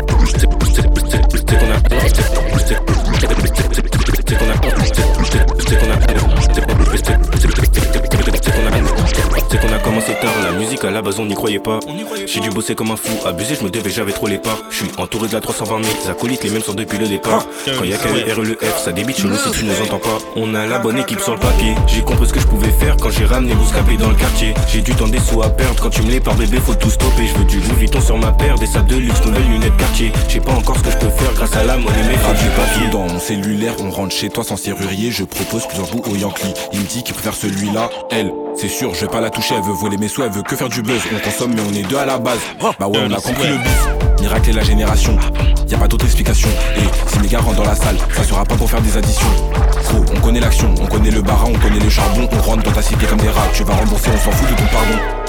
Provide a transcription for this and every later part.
qu'on a à la base on n'y croyait pas. J'ai dû bosser comme un fou, abusé, je me devais, j'avais trop les pas. Je suis entouré de la 320 000, acolytes, les mêmes sont depuis le départ. Quand y'a qu'un R et le F, ça débite chez nous si tu nous entends pas. On a la bonne équipe sur le papier. J'ai compris ce que je pouvais faire quand j'ai ramené Bouscapé dans le quartier. J'ai du temps des sous à perdre, quand tu me les par bébé, faut tout stopper. Je veux du Louis Vuitton sur ma paire, des sables de luxe, nouvelles lunettes quartier. J'ai pas encore ce que je peux faire grâce à la monnaie, mais faut du papier. Dans mon cellulaire, on rentre chez toi sans serrurier. Je propose plusieurs bouts au Yankee. Il me dit qu'il préfère celui-là, elle. C'est sûr, je vais pas la toucher, elle veut voler mes sous, elle veut que faire du buzz. On consomme, mais on est deux à la base. Bah ouais, on a compris le but. Miracle et la génération, y a pas d'autre explication. Et si mes gars rentrent dans la salle, ça sera pas pour faire des additions. Gros, on connaît l'action, on connaît le barin, on connaît le charbon, on rentre dans ta cité comme des rats. Tu vas rembourser, on s'en fout de ton pardon.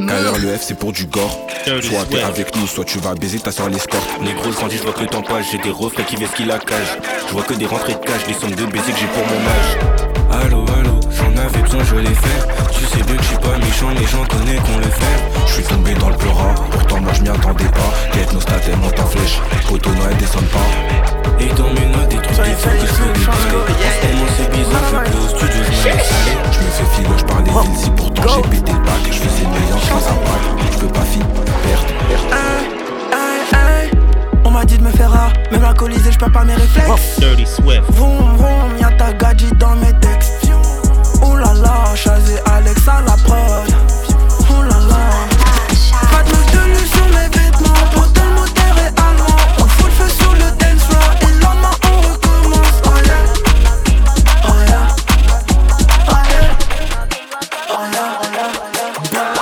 D'ailleurs le F c'est pour du gore Soit t'es avec nous, soit tu vas baiser ta soeur l'escorte Les grosses grandis, je vois que le temps passe J'ai des reflets qui ce qui la cage Je vois que des rentrées de cash, des sommes de baisers que j'ai pour mon âge Allô, allô, j'en avais besoin, je l'ai fait Tu sais bien que je suis pas méchant, les gens connaissent qu'on le fait. Je suis tombé dans le pleura, pourtant moi je m'y attendais pas. Quête nos stats, elle monte en flèche, photo noël descend pas. Et dans mes notes, des trucs, des trucs que je peux déballer En c'est bizarre, je peux au studio, je me Je me fais filer, je parle des si pourtant j'ai pété le bac Je faisais meilleur, je fais un bac, je veux pas finir, perte, perte On m'a dit de me faire rare, même alcoolisé, je perds pas mes réflexes. Dirty Swift. Vroom vroom, y'a ta gadget dans mes textes Chazé Alex à la prod. Ouh là là. Pas de de luce sur mes vêtements le moteur est allemand On fout le feu sur le dance floor Et le lendemain on recommence. Oh yeah. Oh yeah. Oh yeah. Oh yeah, oh yeah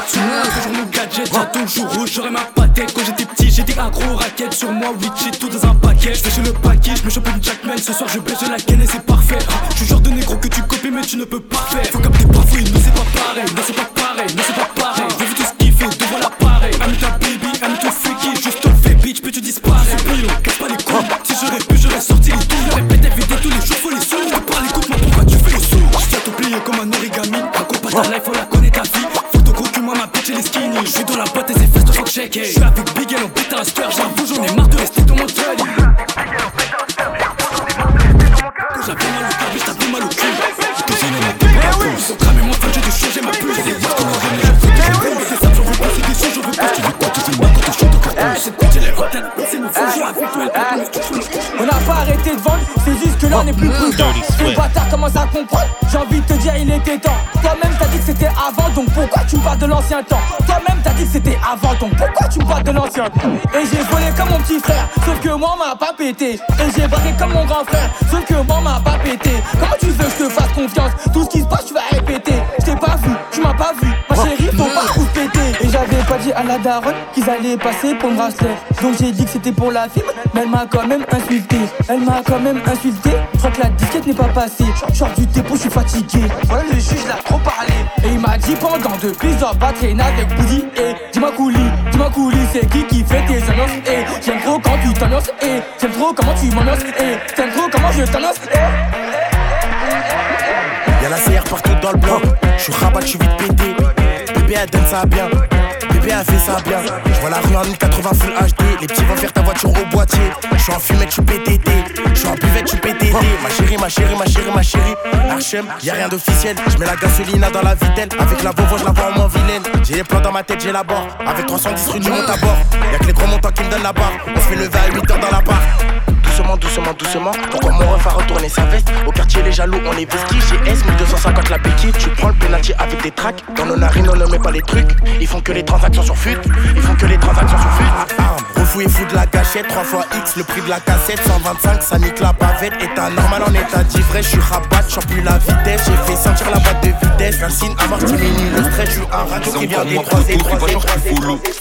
Toujours mon gadget, j'ai toujours rouge, j'aurais ma patate Quand j'étais petit, j'étais accro raquette Sur moi, oui, j'ai tout dans un paquet. Je chez le paquet, je me chope une Jackman. Ce soir, je baisse la gaine et c'est parfait. Je suis genre de négro tu ne peux pas faire. Faut c'est pas pareil Non, c'est pas pareil, de te dire il était temps. Toi-même t'as dit que c'était avant, donc pourquoi tu me parles de l'ancien temps? Toi-même t'as dit que c'était avant, donc pourquoi tu me parles de l'ancien temps? Et j'ai volé comme mon petit frère, sauf que moi m'a pas pété. Et j'ai braqué comme mon grand frère, sauf que moi m'a pas pété. Comment tu veux que je te fasse confiance? Tout ce qui se passe qu'ils allaient passer pour le bracelet. Donc j'ai dit que c'était pour la fibre, mais elle m'a quand même insulté. Elle m'a quand même insulté. Je crois que la disquette n'est pas passée. Je sors du dépôt, je suis fatigué. Voilà le juge l'a trop parlé. Et il m'a dit pendant de plusieurs pas traîner avec Boudy. Et dis-moi Couli, dis-moi Couli, c'est qui qui fait tes annonces? Et j'aime trop quand tu t'annonces. Et j'aime trop comment tu m'annonces. Et j'aime trop comment je t'annonce. Y'a la CR partout dans le bloc. Je suis rabat, je suis vite pété. Bébé, elle donne ça bien. Bébé, elle fait ça bien. Je vois la rue en 1080 full HD. Les petits vont faire ta voiture au boîtier. Je suis en fumette, je suis PTT. Je suis en buvette, je suis PTT. Ma chérie, ma chérie, ma chérie, ma chérie. Archem, y'a rien d'officiel. Je mets la gasolina dans la vitelle. Avec la Volvo, je la vois en moins vilaine. J'ai les plans dans ma tête, j'ai la barre. Avec 310 rue du monte à bord. Y'a que les gros montants qui me donnent la barre. On se fait lever à 8 heures dans la barre. Doucement, doucement, doucement. Pourquoi mon ref a retourné sa veste Au quartier, les jaloux, on est vestis. J'ai S, 1250 la béquille. Tu prends le penalty avec des tracks. Dans nos narines, on ne met pas les trucs. Ils font que les transactions sur fut. Ils font que les transactions sur fut. Refou et fou de la gâchette. 3 fois X, le prix de la cassette. 125, ça nique la bavette. État normal en état d'ivresse. Je suis rabat, j'en plus la vitesse. J'ai fait sentir la boîte de vitesse. Racine à mort, diminue le stress. Je suis un radeau qui vient des croisés.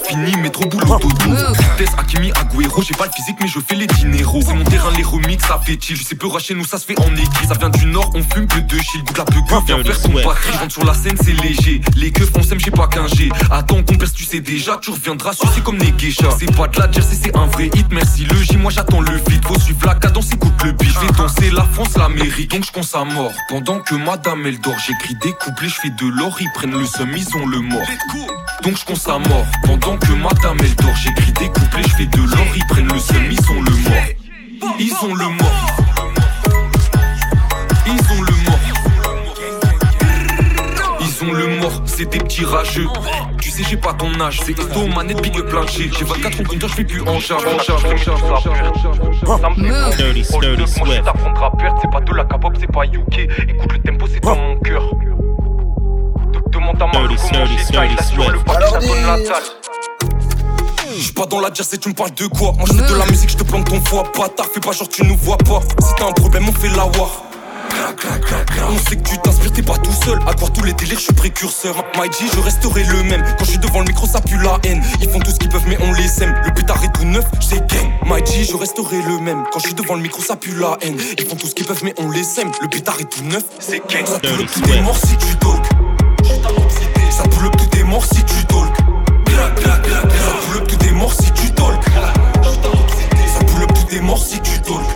Fini, mais trop boulot dodo. Tess, Hakimi, Agüero, j'ai pas le physique, mais je fais les dineros. C'est mon terrain, les remix, ça fait chill. Je sais peu chez nous, ça se fait en équipe. Ça vient du nord, on fume que de chill. Goûte la peu viens faire ton batterie. Rentre sur la scène, c'est léger. Les keufs, on s'aime, j'ai pas qu'un G. Attends qu'on perce, tu sais déjà, tu reviendras sucer comme les geishas. C'est pas de la jersey, c'est un vrai hit. Merci le J, moi j'attends le vide. Faut suivre la cadence, écoute le beat. Je vais danser la France, l'Amérique, donc je pense à mort. Pendant que madame elle dort, j'écris des couplets, je fais de l'or, ils prennent le seum, ils ont le mort. Donc je pense à mort. Pendant que madame elle dort, j'écris des couplets, je fais de l'or, ils prennent le seum, ils ont le mort. Ils ont le mort. Ils ont le mort. Ils ont le mort, c'est des petits rageux. Tu sais, j'ai pas ton âge, c'est Esto, manette, big plein J'ai 24 ans compteur, je fais plus en charge. En charge, en charge, Ça me fait Dirty, Sturdy Moi, je Swift. t'apprendrai à perdre, c'est pas de la K-pop, c'est pas UK. Écoute, le tempo, c'est dans mon cœur. De- Demande à Mario Dirty, comment j'ai le papier, ça donne la dalle. J'suis pas dans la jazz et tu me parles de quoi Moi je de la musique, je te plante ton foie Bâtard, fais pas genre tu nous vois pas Si t'as un problème, on fait la war on sait que tu t'inspires, t'es pas tout seul. À croire tous les délires, je suis précurseur. My G, je resterai le même. Quand je suis devant le micro, ça pue la haine. Ils font tout ce qu'ils peuvent, mais on les sème. Le pétard est tout neuf, c'est gang. My G, je resterai le même. Quand je suis devant le micro, ça pue la haine. Ils font tout ce qu'ils peuvent, mais on les sème. Le pétard est tout neuf, c'est gang. Ça pull up, tout est mort si tu talk. Ça pull up, tout est mort si tu talk. Mort si tu talk. Ça si tu talk.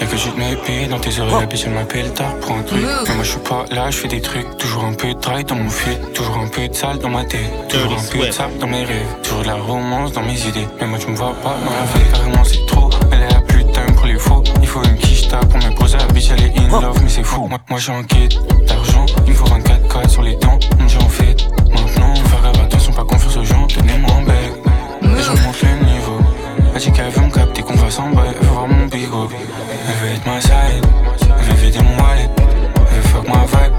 Y'a que je te dans tes oreilles, la bitch elle m'appelle tard pour un truc. Mais moi je suis pas là, je fais des trucs. Toujours un peu de trail dans mon fil, toujours un peu de sale dans ma tête. Toujours un peu de sable dans mes rêves, toujours de la romance dans mes idées. Mais moi tu me vois pas dans la vie, carrément c'est trop. Elle est la plus time pour les faux. Il faut une quicheta pour me poser, la bitch elle est in love, mais c'est fou. Moi, moi j'ai en quête d'argent, il me faut 24K sur les dents. On dit en fait, pas confiance aux gens, tenez-moi en bec. Les gens montent le niveau. Elle dit qu'elle veut me capter, qu'on fasse en bas, elle veut voir mon bigot. Elle veut être ma side, elle veut vider mon wallet. Elle veut fuck ma vibe,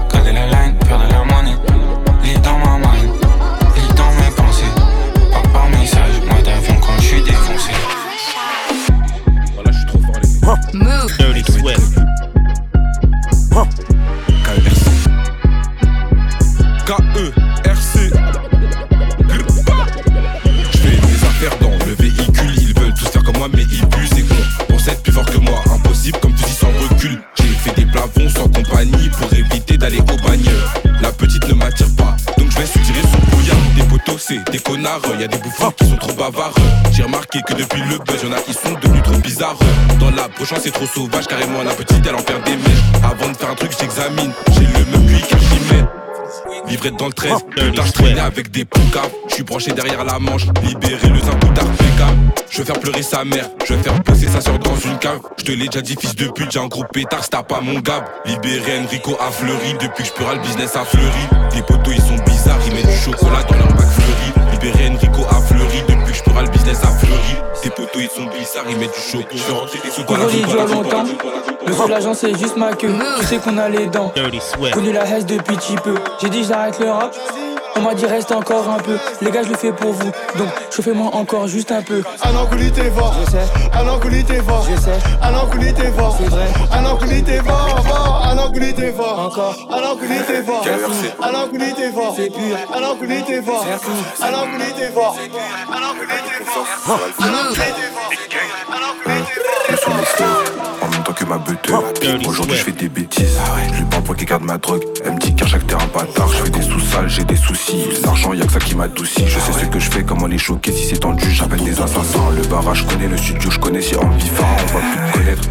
avec des poucaves. Je suis branché derrière la manche, libéré le zimboutard pécable Je vais faire pleurer sa mère, je vais faire bosser sa soeur dans une cave. Je te l'ai déjà dit fils de pute, j'ai un gros pétard, c'est t'as pas mon gab. Libéré Enrico a fleuri, depuis que je peux le business a fleuri Les potos ils sont bizarres, ils mettent du chocolat dans leur bac fleuri Libéré Enrico a fleuri, depuis que je peux le business a fleuri Tes potos ils sont bizarres, ils mettent du chocolat. Je suis rentré des sous zone. Le soulageant, c'est juste ma queue. Tu sais qu'on a les dents. Connu la haine depuis petit peu. J'ai dit j'arrête le rap. On m'a dit reste encore un peu. Les gars, je le fais pour vous. Donc, chauffez-moi encore juste un peu. Un enculé t'es fort, Je sais, un enculé t'es fort, je sais, un enculé t'es fort, c'est vrai. un enculé t'es fort, fort, t'es fort, Encore. un enculé t'es fort, enculé t'es fort, C'est pur. un enculé t'es fort, un enculé t'es fort, un enculé t'es fort, un enculé t'es fort, un enculé t'es fort. Ma. Aujourd'hui je fais des bêtises, je lui parle pour qu'il garde ma drogue. Elle me dit qu'à chaque terrain bâtard, je fais des sous-sales, j'ai des soucis. L'argent y'a que ça qui m'adoucit. Je sais ce que je fais, comment les choquer. Si c'est tendu, j'appelle des assassins. Le barrage, je connais, le studio, je connais. Si en bifard, on va plus te connaître.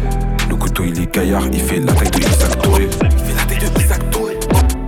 Le couteau il est gaillard, il fait la taille de Isaac Touré. Il fait la taille de Isaac Touré.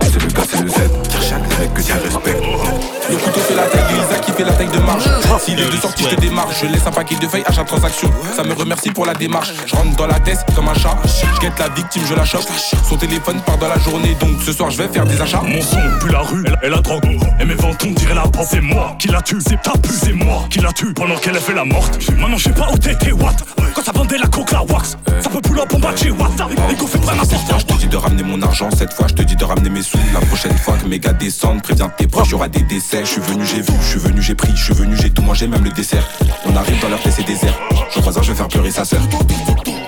C'est le gars, c'est le Z. Les mecs que tu respectes. Le couteau fait la taille de il fait la taille de marge. S'il est de sortie, je te démarre. Je laisse un paquet de feuilles à chaque transaction. Ça me remercie pour la démarche. Je rentre dans la tête comme un chat. Je guette la victime, je la chope. Son téléphone part dans la journée, donc ce soir je vais faire des achats. Mon son pue la rue et la drogue Et mes ventes on dirait la pente C'est moi qui la tue, c'est ta pu C'est moi qui la tue pendant qu'elle a fait la morte Maintenant je sais pas où t'étais what Quand ça vendait la coke la wax Ça peut plus la bombarder what Et qu'on fait pas fois, je te dis de ramener mon argent. Cette fois, je te dis de ramener mes sous. La prochaine fois que mes gars descendent, préviens tes proches, y'aura des décès. Je suis venu, j'ai vu, je suis venu, j'ai pris, je suis venu, j'ai tout mangé, même le dessert. On arrive dans leur tête, c'est désert. Je crois que je vais faire pleurer sa sœur.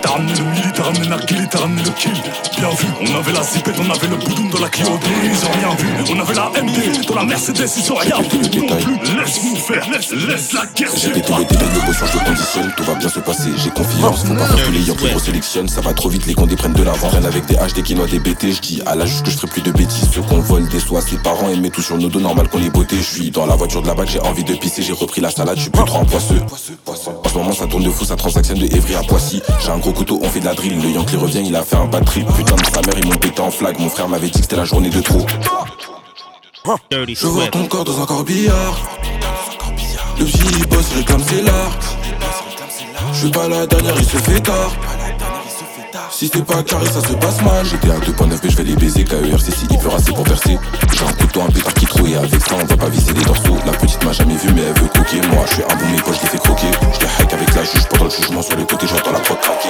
T'as ramené le militaire, t'as ramené Narguilé, t'as le kill. Bien vu, on avait la zipette, on avait le boudoum dans la Clio ils ont rien vu. On avait la MD dans la Mercedes, ils ont rien vu non plus. Laisse-nous faire, laisse, laisse la guerre. J'ai pété les détails, l'émotion, je conditionne, tout va bien se passer, j'ai confiance. Faut pas faire tous les Yankees sélectionne, ça va trop vite, les condés prennent de l'avant. Rien avec des H, des quinois, des BT, je dis à l'âge que je ferai plus de bêtises. Ceux qu'on vole des soies, ses parents aimaient tout sur nos dos, normal qu'on les beauté. Je suis dans la voiture de la bague, j'ai envie de pisser, j'ai repris la salade, je suis plus trop en poisseux. En ce moment, ça tourne de fou, ça transactionne de Evry à Poissy. J'ai un gros couteau, on fait de la drill. Le Yankee revient, il a fait un bad trip. Putain de sa mère, ils m'ont pété en flag. Mon frère m'avait dit que c'était la journée de trop. Je vois ton corps dans un corbillard. Le petit boss réclame c'est l'art. Je suis pas la dernière, il se fait tard. Si c'est pas carré, ça se passe mal. J'étais à 2.9, mais je vais les baiser. KERC, si il pleure assez pour verser. J'ai un couteau, un pétard qui et avec ça, on va pas viser les dorsaux. La petite m'a jamais vu, mais elle veut coquer. Moi, je suis un bon, poches, je les fais croquer. Je hack avec la juge pendant le jugement sur le côté, j'entends la prod craquer.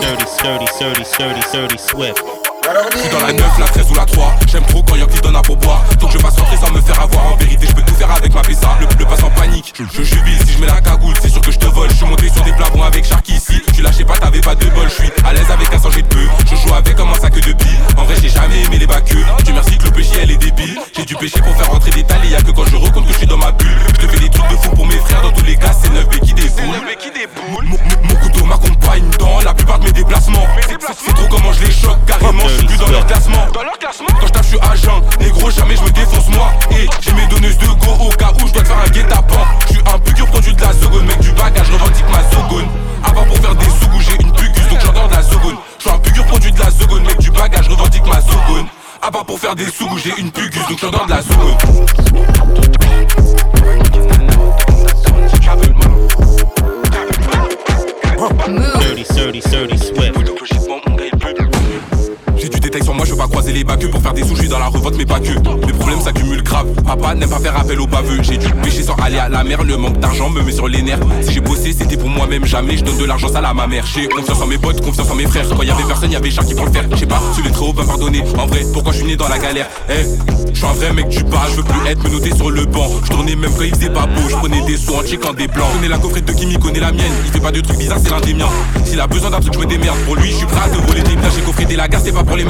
Dirty, sturdy, sturdy, sturdy, sturdy, swift. Je suis dans la 9, la 13 ou la 3 J'aime trop quand Yankee donne à pourboire Donc je passe rentrer sans me faire avoir. En vérité je peux tout faire avec ma PSA Le, le passe en panique. Je jubile si je mets la cagoule C'est sûr que je te vole. Je suis monté sur des plafonds avec Sharky ici. Tu lâchais pas t'avais pas de bol. Je suis à l'aise avec un sanger de peu Je joue avec comme un sac de billes. En vrai j'ai jamais aimé les baqueux Tu merci que le péché elle est débile. J'ai du péché pour faire rentrer des talles Y'a que quand je recompte que je suis dans ma bulle. Je te fais des trucs de fou pour mes frères. Dans tous les cas c'est 9 qui déboule? Mon, mon couteau m'accompagne dans la plupart de mes déplacements. C'est trop comment je les choque carrément. Suis plus dans leur classement. Dans leur classement. Quand je tape je suis agent. Négro jamais je me défonce moi. Et j'ai mes donneuses de go au cas où je dois te faire un guet-apens. Je suis un pugur produit de la seconde Mec du bagage revendique ma seconde part pour faire des sous j'ai une pugus donc j'entends de la seconde Je suis un pugur produit de la seconde Mec du bagage revendique ma seconde part pour faire des sous j'ai une pugus donc j'entends de la seconde Dirty, sturdy, sturdy, swift. J'ai du détail sur moi, je veux pas croiser les bacs pour faire des sous, je suis dans la revente mais pas que. Les problèmes s'accumulent grave. Papa n'aime pas faire appel aux baveux. J'ai dû pêcher sans aller à la mer. Le manque d'argent me met sur les nerfs. Si j'ai bossé, c'était pour moi-même. Jamais je donne de l'argent sale à ma mère. J'ai confiance en mes potes, confiance en mes frères. Quand y avait personne, y avait qui pour le faire. Je sais pas, sur les hauts, va pardonner. En vrai, pourquoi je suis né dans la galère? Eh, je suis un vrai mec du bas, je veux plus être menotté sur le banc. Je tournais même quand il faisait pas beau. Je prenais des sous en checkant des blancs. Connais la coffrette de Kimi, connais la mienne. Il fait pas de trucs bizarres, c'est l'un des miens. S'il a besoin d'un truc, je me démerde. Pour lui, je suis prêt à te voler des biens. J'ai coffré des lagas, c'est pas pour les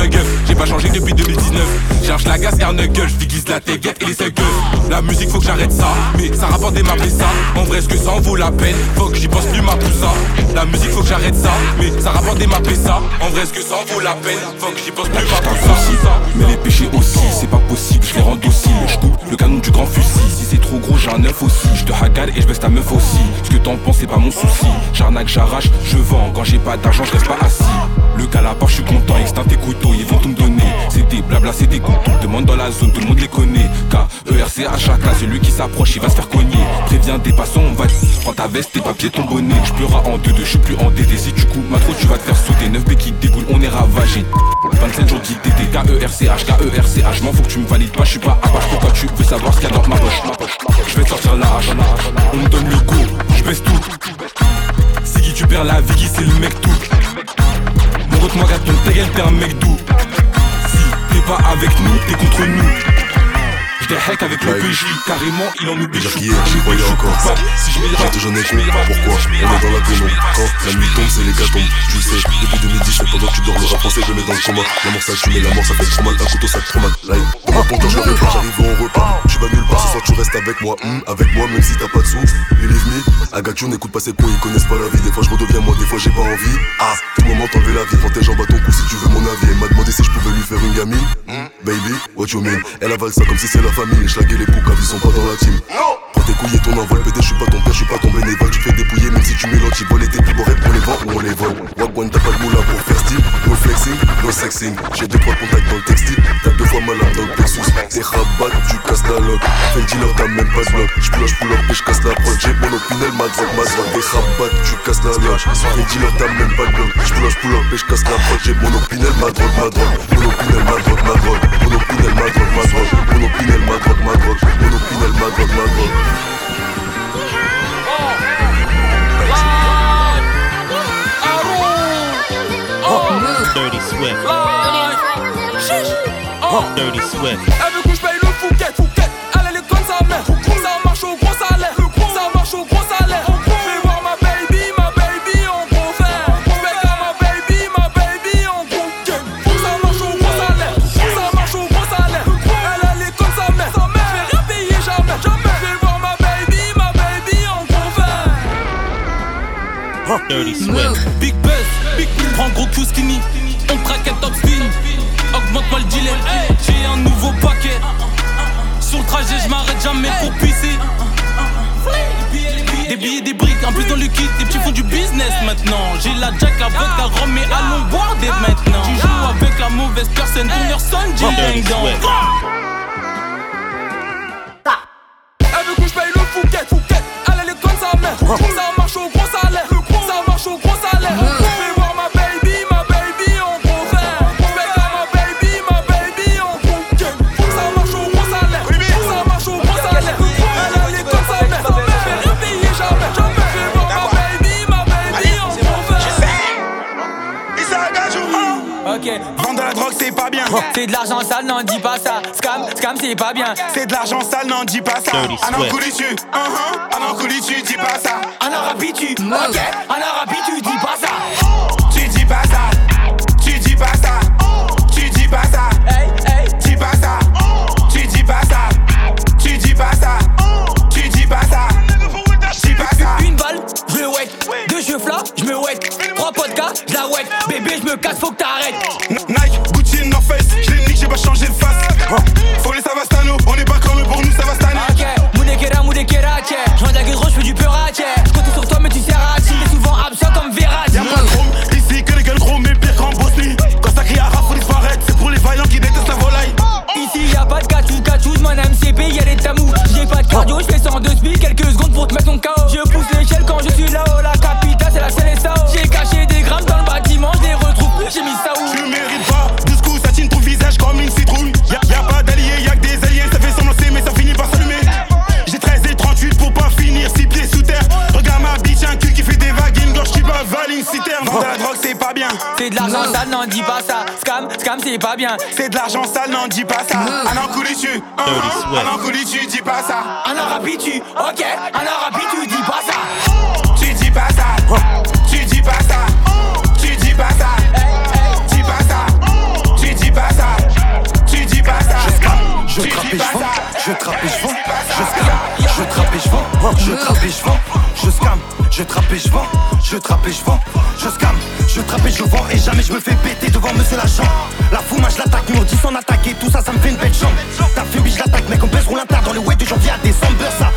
J'ai pas changé depuis 2019. Cherche la gaz knuckle, je déguise la guette et les suckers. La musique, faut que j'arrête ça. Mais ça rapporte des maps et ça. En vrai, est-ce que ça en vaut la peine Faut que j'y pense plus, ma poussa. La musique, faut que j'arrête ça. Mais ça rapporte des maps et ça. En vrai, est-ce que ça en vaut la peine Faut que j'y pense plus, ma poussa. Mais les péchés aussi, c'est pas possible, je les rends dociles. Je coupe le canon du grand fusil. Si c'est trop gros, j'ai un œuf aussi. Je te hagale et je baisse ta meuf aussi. Ce que t'en penses, c'est pas mon souci. J'arnaque, j'arrache, je vends. Quand j'ai pas d'argent, je reste pas assis. Le calapar, je suis content, extinct tes couteaux, ils vont tout me donner. C'est des blabla, c'est des couteaux. Demande dans la zone, tout le monde les connaît. K-E-R-C à chaque celui qui s'approche, il va se faire cogner. Préviens des passants, on va Prends ta veste, tes papiers, ton bonnet. Je pleura en deux, deux, je suis plus en DD. Si tu coupes ma trop, tu vas te faire sauter. 9 B qui déboule, on est ravagé. 27 jours d'ITT, K-E-R-C-H, K-E-R-C-H. M'en faut que tu me valides pas, je suis pas à poche. Pourquoi tu veux savoir ce qu'il y a dans ma poche? Je vais sortir la hache. On me donne le go, je baisse tout. C'est qui tu perds la vie, qui c'est le mec tout? Mon moi ton ta gueule, t'es un mec doux. Si t'es pas avec nous, t'es contre nous. J'étais hack avec le PJ, carrément il en oublie. Dire qu'hier j'y croyais encore. Si je J'ai toujours con, pourquoi On est dans la pénombre. Quand la nuit tombe, c'est les tombent Tu le sais, depuis 2010, je fais pendant que tu dors le rap français, je mets dans le coma. L'amour ça tue, mais la mort ça fait trop mal. Un couteau ça te trop mal. Live, dans ma ponteur, je me répète, j'arrive au repas. Tu vas nulle part, ce soir tu restes avec moi. Hum, avec moi, même si t'as pas de sous. Believe me, Agatio n'écoute pas ces cons, ils connaissent pas la vie. Des fois je redeviens moi, des fois j'ai pas envie. Ah, tout le moment t'enlever la vie, prends tes jambes à ton cou si tu veux mon avis. Elle m'a demandé si je pouvais lui faire une gamine. Baby, what you mean? Elle avale ça comme si c'est la famille. Je laguais les poucas, ils sont pas dans la team. Prends tes couilles et ton envol, PD, je suis pas ton père, je suis pas ton bénévole. Tu fais dépouiller même si tu mélanges, tu voles tes rêves, on les vend ou on les vole. Wagwan, t'as pas de moula pour faire style. No flexing, no sexing. J'ai deux trois contacts dans le textile. T'as deux fois malade dans le plexus. T'es rabat, tu casses la loque. Fais le dealer, t'as même pas de bloc. J'ploche, pull up et j'casse la prod. J'ai mon opinel, ma drogue, ma drogue. T'es rabat, tu casses la loque. Fais le dealer, t'as même pas de bloc. J'ploche, pull up et j'casse la prod. J'ai mon opinel, ma drogue, ma drogue. Mon opinel, ma drogue, ma drogue. Mon opinel, ma drogue, ma drogue. Mon opinel, ma drogue, ma drogue. Mon opinel, ma drogue, ma drogue. Dirty Swift. Oh, dirty sweat. Elle paye le fouquet, fouquet. Elle, est comme sa mère. Ça marche au gros salaire. Ça marche au gros salaire. Fais voir ma baby, ma baby en gros verre. Fais voir ma baby, ma baby en gros game. Ça marche au gros salaire. Ça marche au gros salaire. Elle, elle est comme sa mère. Sa mère. Je vais rien payer jamais. Jamais. Fais voir ma baby, ma baby en gros verre. Oh, dirty sweat. Big buzz, big. Prends gros cul. On craque un top spin. Augmente-moi le dealer. J'ai un nouveau paquet. Sur le trajet, je m'arrête jamais pour pisser. Des billets, des briques, en plus dans le kit, les petits font du business maintenant. J'ai la jack, la vodka, la rhum, mais allons boire dès maintenant. Tu joues avec la mauvaise personne, ton heure sonne, j'ai c'est de l'argent sale, non, dis pas ça. Scam, scam, c'est pas bien. C'est de l'argent sale, non, dis pas ça. Un an Swift. couli tu, un an tu, dis pas ça. En arabe, tu, ok. En arabe, tu dis pas ça. Tu dis pas ça. Tu dis pas ça. Tu dis pas ça. Hey, hey. Dis pas ça. Tu dis pas ça. Tu dis pas ça. Tu dis pas ça. Dis pas ça. Une balle, je wet. Deux cheveux là, je me wet. Trois podcasts, je la wet. Bébé, je me casse, faut que t'arrêtes. Nike, changé de face. Non, dis pas ça. Scam, scam, c'est pas bien. C'est de l'argent sale, non, dis pas ça. Un an couli tu, un an tu, dis pas ça. En arabe, tu, ok. En arabe, tu dis pas ça. Tu dis pas ça, tu dis pas ça, tu dis pas ça, dis pas ça, tu dis pas ça, tu dis pas ça. Je Tu trappe dis et je vends, je trappe et je vends, je scam, je trappe et je vends, je trappe et je vends, je scam, je trappe et je vends, je trappe et je vends, je scam, je trappe et je vends et jamais je me fais péter devant monsieur l'agent. La fouma je l'attaque, nous dit son attaque et tout ça ça me fait une belle jambe. T'as fait je l'attaque, mec on pèse roule un tas dans le web de janvier à décembre ça.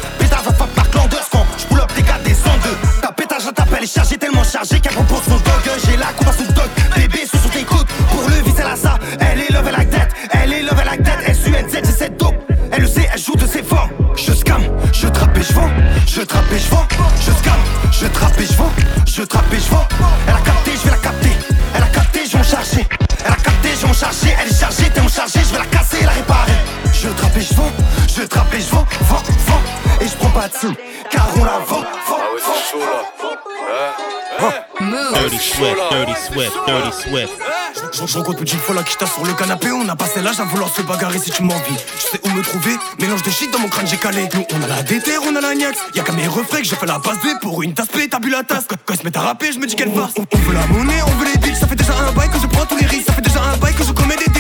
On la vend, vend, Dirty Swift, Dirty Swift, Dirty Swift. Je, je rencontre petite folle qui tasse sur le canapé. On a passé l'âge à vouloir se bagarrer si tu m'envies Tu sais où me trouver? Mélange de shit dans mon crâne j'ai calé. Nous on a la déterre, on a la niax Y'a qu'à mes refrains que j'ai fait la passe B Pour une tasse P, t'as bu la tasse. Quand, quand ils se mettent à rapper je me dis qu'elle fasse. On, on veut la monnaie, on veut les deals. Ça fait déjà un bail que je prends tous les risques. Ça fait déjà un bail que je commets des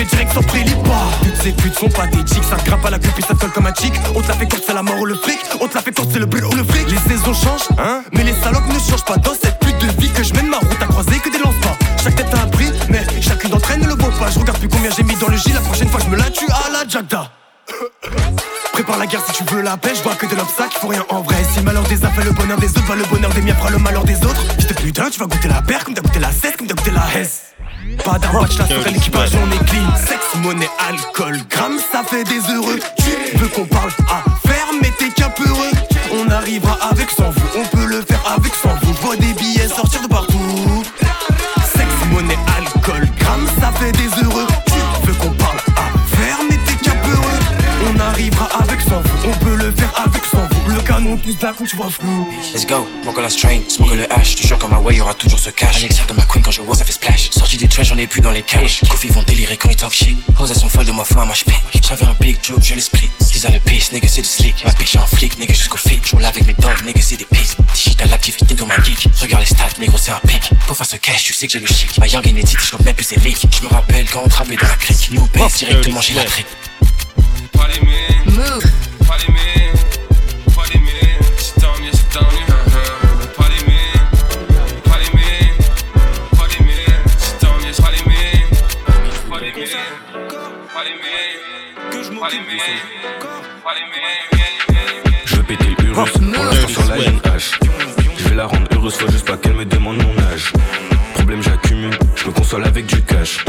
les mets direct sans prélit pas Toutes ces putes sont pathétiques Ça grimpe à la queue puis ça colle comme un chic. On te la fait courte c'est la mort ou le fric. On te la fait courte c'est le brûle ou le fric. Les saisons changent, hein. Mais les salopes ne changent pas Dans cette pute de vie que je mène ma route à croiser que des lance-pas Chaque tête a un prix, mais chacune d'entre elles ne le vaut pas. Je regarde plus combien j'ai mis dans le J La prochaine fois je me la tue à la Jagda Prépare la guerre si tu veux la paix, je vois que de l'obstacle, faut rien en vrai. Si le malheur des uns fait le bonheur des autres, va le bonheur des miens fera le malheur des autres. De putain, tu vas goûter la paire comme t'as goûté la cesse, comme t'as goûté la hesse. Pas d'arbatch, la sur l'équipage, on est clean. Sexe, monnaie, alcool, gramme, ça fait des heureux. Tu veux qu'on parle à faire, mais t'es capeureux. On arrivera avec sans vous, on peut le faire avec sans vous. Je vois des billets sortir de plus coup, tu vois flou. Let's go, smoke la strain, smoke le hash, je te jure qu'en ma way y'aura toujours ce cash. Alexa de ma queen quand je vois ça fait splash. Sorti des trash, j'en ai plus dans les cages. Kofi vont délirer quand ils talk shit. Rose elles sont folles de moi, faut un match J'avais un big joke, je les split. Ils a le piece, nigga c'est du slick. Ma bitch en flic, nigga jusqu'au flic. J'roule avec mes dogs, nigga c'est des pistes. Digital l'activité dans ma geek. Regarde les stats, négro c'est un pic. Pour faire ce cash, tu sais que j'ai le chic. Ma young inédite, je même plus ses leaks. Je me rappelle quand on travaillait dans la crique. Nous baisse directement, j'ai la tripe. Move. Je vais péter Urus, on sur la NH. Je vais la rendre heureuse, soit juste pas qu'elle me demande mon âge. Problème, j'accumule, je me console avec du cash.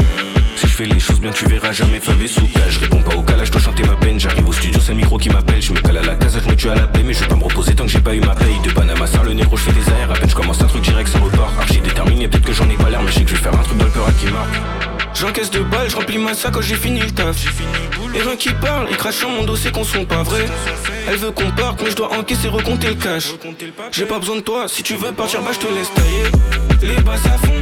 Si je fais les choses bien, tu verras jamais favé sous cage. Je réponds pas au calage, je dois chanter ma peine. J'arrive au studio, c'est le micro qui m'appelle. Je me cale à la casa, je me tue à la paix. Mais je vais pas me reposer tant que j'ai pas eu ma paye. De Panama, ça le négro, je fais des airs. À peine je commence un truc direct, ça repart. Archi déterminé, peut-être que j'en ai pas l'air, mais je sais que je vais faire un truc dans le peur à qui marque. J'encaisse de balles, je remplis ma sac quand j'ai fini le taf. Les gens qui parlent, ils crachent sur mon dos, c'est qu'on sont pas vrais. Elle veut qu'on parte, mais je dois encaisser, recompter le cash. J'ai pas besoin de toi, si tu veux partir, bah je te laisse tailler. Les basses à fond,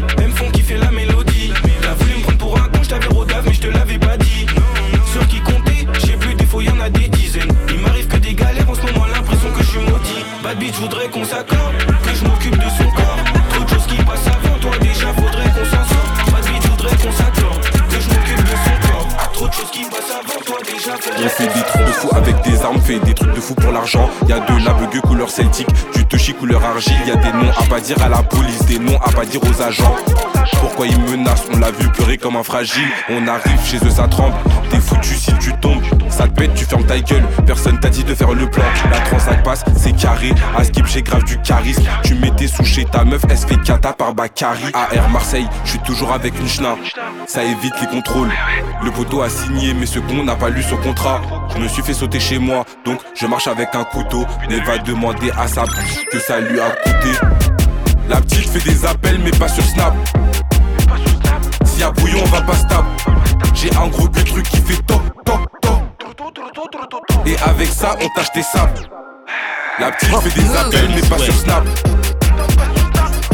des trucs de fou pour l'argent. Y a de la bugue couleur celtique, du touchy couleur argile. Y a des noms à pas dire à la police, des noms à pas dire aux agents. Pourquoi ils menacent? On l'a vu pleurer comme un fragile. On arrive chez eux, ça tremble. T'es foutu si tu tombes. Pète, tu fermes ta gueule. Personne t'a dit de faire le plan. La transac passe, c'est carré. À skip, j'ai grave du charisme. Tu mettais sous chez ta meuf, elle se fait cata par Bakary. AR Marseille, je suis toujours avec une schna. Ça évite les contrôles. Le poteau a signé, mais ce con n'a pas lu son contrat. Je me suis fait sauter chez moi, donc je marche avec un couteau. Mais va demander à sa bouche que ça lui a coûté. La petite fait des appels, mais pas sur Snap. S'il y a brouillon, on va pas stable. J'ai un gros truc qui fait top, top. Et avec ça, on tâche tes sables. La petite fait des appels, mais pas sur Snap.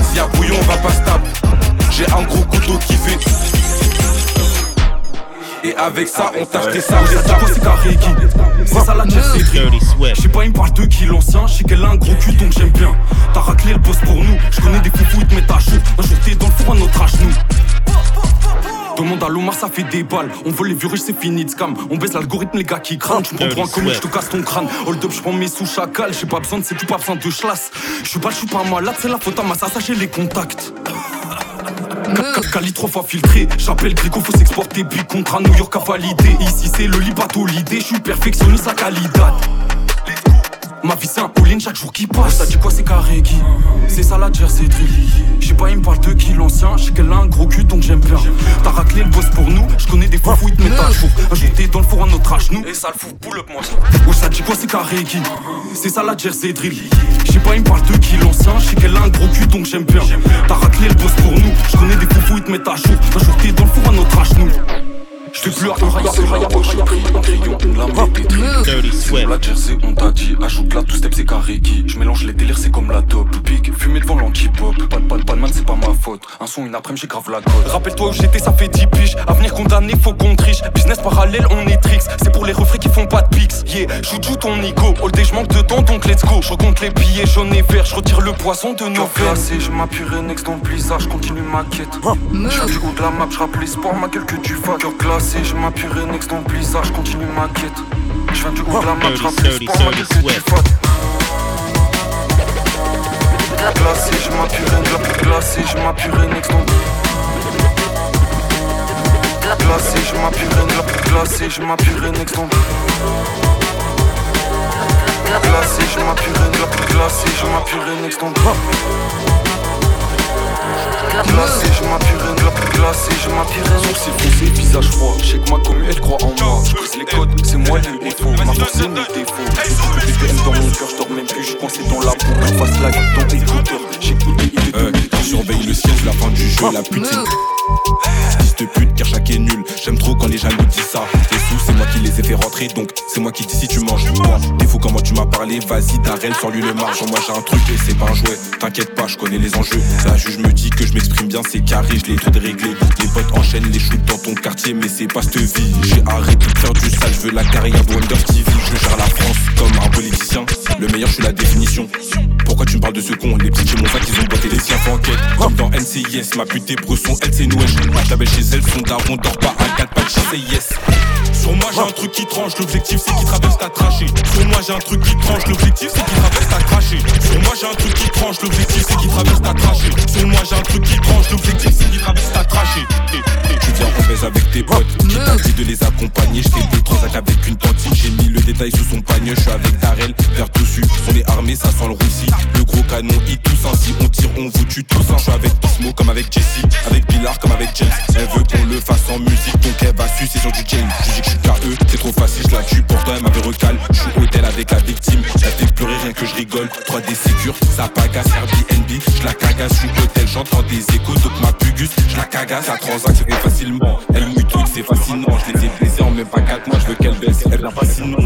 S'il y a brouillon, on va pas stable. J'ai un gros couteau qui fait. Et avec ça, on tâche tes sables. C'est quoi c'est carré qui ça la Je sais pas il me parle de qui l'ancien Je sais qu'elle a un gros cul donc j'aime bien T'as raclé le boss pour nous Je connais des foufous ils te mettent à chaud Un jour t'es dans le four à notre âge nous Demande à Lomar, ça fait des balles. On vole les vieux riches, c'est fini de scam. On baisse l'algorithme, les gars qui crânent. Tu prends pour un je te casse ton crâne. Hold up, je prends mes sous chacal. J'ai pas besoin de c'est pas besoin de chlasse. Je suis pas, je suis pas malade, c'est la faute à ma j'ai les contacts. Cali trois fois filtré, j'appelle Grégo, faut s'exporter, puis contrat New York à valider. Ici c'est le libato, l'idée, je suis perfectionniste sa qualité. Ma vie c'est un all chaque jour qui passe. Ça dit quoi c'est carré qui C'est ça la Jersey. Je sais pas, il me parle de qui l'ancien. Je sais qu'elle a un gros cul donc j'aime bien. T'as raclé le boss pour nous. Je connais des fous, ils te mettent à jour. Un jour t'es dans le four à notre âge, nous. Et ça le fout, pull up moi. Ouais, ça dit quoi c'est carré qui C'est ça la Jersey Drill. Je sais pas, il me parle de qui l'ancien. Je sais qu'elle a un gros cul donc j'aime bien. T'as raclé le boss pour nous. Je connais des fous, te mettent à jour. Un jour t'es dans le four à notre âge, nous. Je la lame et des trips. La jersey, on t'a dit, ajoute la two step, c'est carré qui. Je mélange les délires, c'est comme la top. Pique, fumé devant l'anti-pop. Pas de pas de pas de man, c'est pas ma faute. Un son, une après j'ai grave la cote. Rappelle-toi où j'étais, ça fait 10 piges. Avenir condamné, faut qu'on triche. Business parallèle, on est tricks. C'est pour les refrains qui font pas de pics. Yeah, joue ton ego. All day, je manque de temps, donc let's go. Je recompte les billets jaunes et verts. Je retire le poisson de nos classé, je m'appuierai next dans le blizzard, je continue ma quête. Je du haut de la map, je rappelle sport, ma gueule que tu vas. Cœur glacé, je m'appuierai next dans le blizzard, je continue ma quête. Je viens du haut de la map, je ma gueule que tu fat. Glacé, je m'appuierai, glacé, je m'appuierai next dans Glacé, je m'appuierai, glacé, je m'appuierai next dans Glacé, je m'appuierai, glacé, je m'appuierai next dans Glacé, je m'appuierai, glacé, je m'appuierai Sourcil foncé, visage froid Je sais que ma commu elle croit en moi. Je les codes, c'est moi le défaut Ma force c'est mes défauts J'ai plus de dans mon cœur, je dors même plus. Je pensais dans la peau, face la gueule dans tes écouteurs J'écoutais, il est Euh, je surveille le ciel, la fin du jeu, la putine. Fils de pute, car chaque est nul. J'aime trop quand les jaloux disent ça. C'est moi qui les ai fait rentrer, donc c'est moi qui dis si tu manges. Toi, des fous comment tu m'as parlé, vas-y, Darrell, sors-lui le marge. Moi j'ai un truc et c'est pas un jouet. T'inquiète pas, je connais les enjeux. La juge me dit que je m'exprime bien, c'est carré, je l'ai tout réglé. Les potes enchaînent les shoots dans ton quartier, mais c'est pas cette vie. J'ai arrêté de faire du sale, je veux la carrière de Wonder TV. Je gère la France comme un politicien. Le meilleur, je suis la définition. Pourquoi tu me parles de ce con? Les petits chez mon sac, ils ont boité les siens en quête. Comme dans NCIS, ma pute et bresson, elle c'est nous, je t'appelle chez elle, son daron dort pas à 4 pattes, say yes. Sur moi j'ai un truc qui tranche, l'objectif c'est qu'il traverse ta trachée. Sur moi j'ai un truc qui tranche, l'objectif c'est qu'il traverse ta trachée. Sur moi j'ai un truc qui tranche, l'objectif c'est qu'il traverse ta trachée. Sur moi j'ai un truc qui tranche, l'objectif c'est qu'il traverse ta trachée. Tu viens on baise avec tes potes, qui t'a dit de les accompagner. J'fais des transacts avec une tantine, j'ai mis le détail sous son panier. J'suis avec Darrell, vers tout su. On est armé, ça sent le roussi. Le gros canon, il tousse ainsi, on tire, on vous tue tous. Je suis avec Ismo comme avec Jesse, avec Billard comme avec James. Elle veut qu'on le fasse en musique, donc elle va sucer sur du James. KE, c'est trop facile, je la tue. Pourtant elle m'avait recalé. Je suis hôtel avec la victime. Elle fait pleurer rien que je rigole. 3D sécure, ça pagasse Airbnb. Je la cagasse, je suis hôtel, j'entends des échos. Donc ma pugus, je la cagasse. La transaction facilement. Elle tout, c'est fascinant. Je les ai en même pas 4 mois, je veux qu'elle baisse. Elle pas sinon.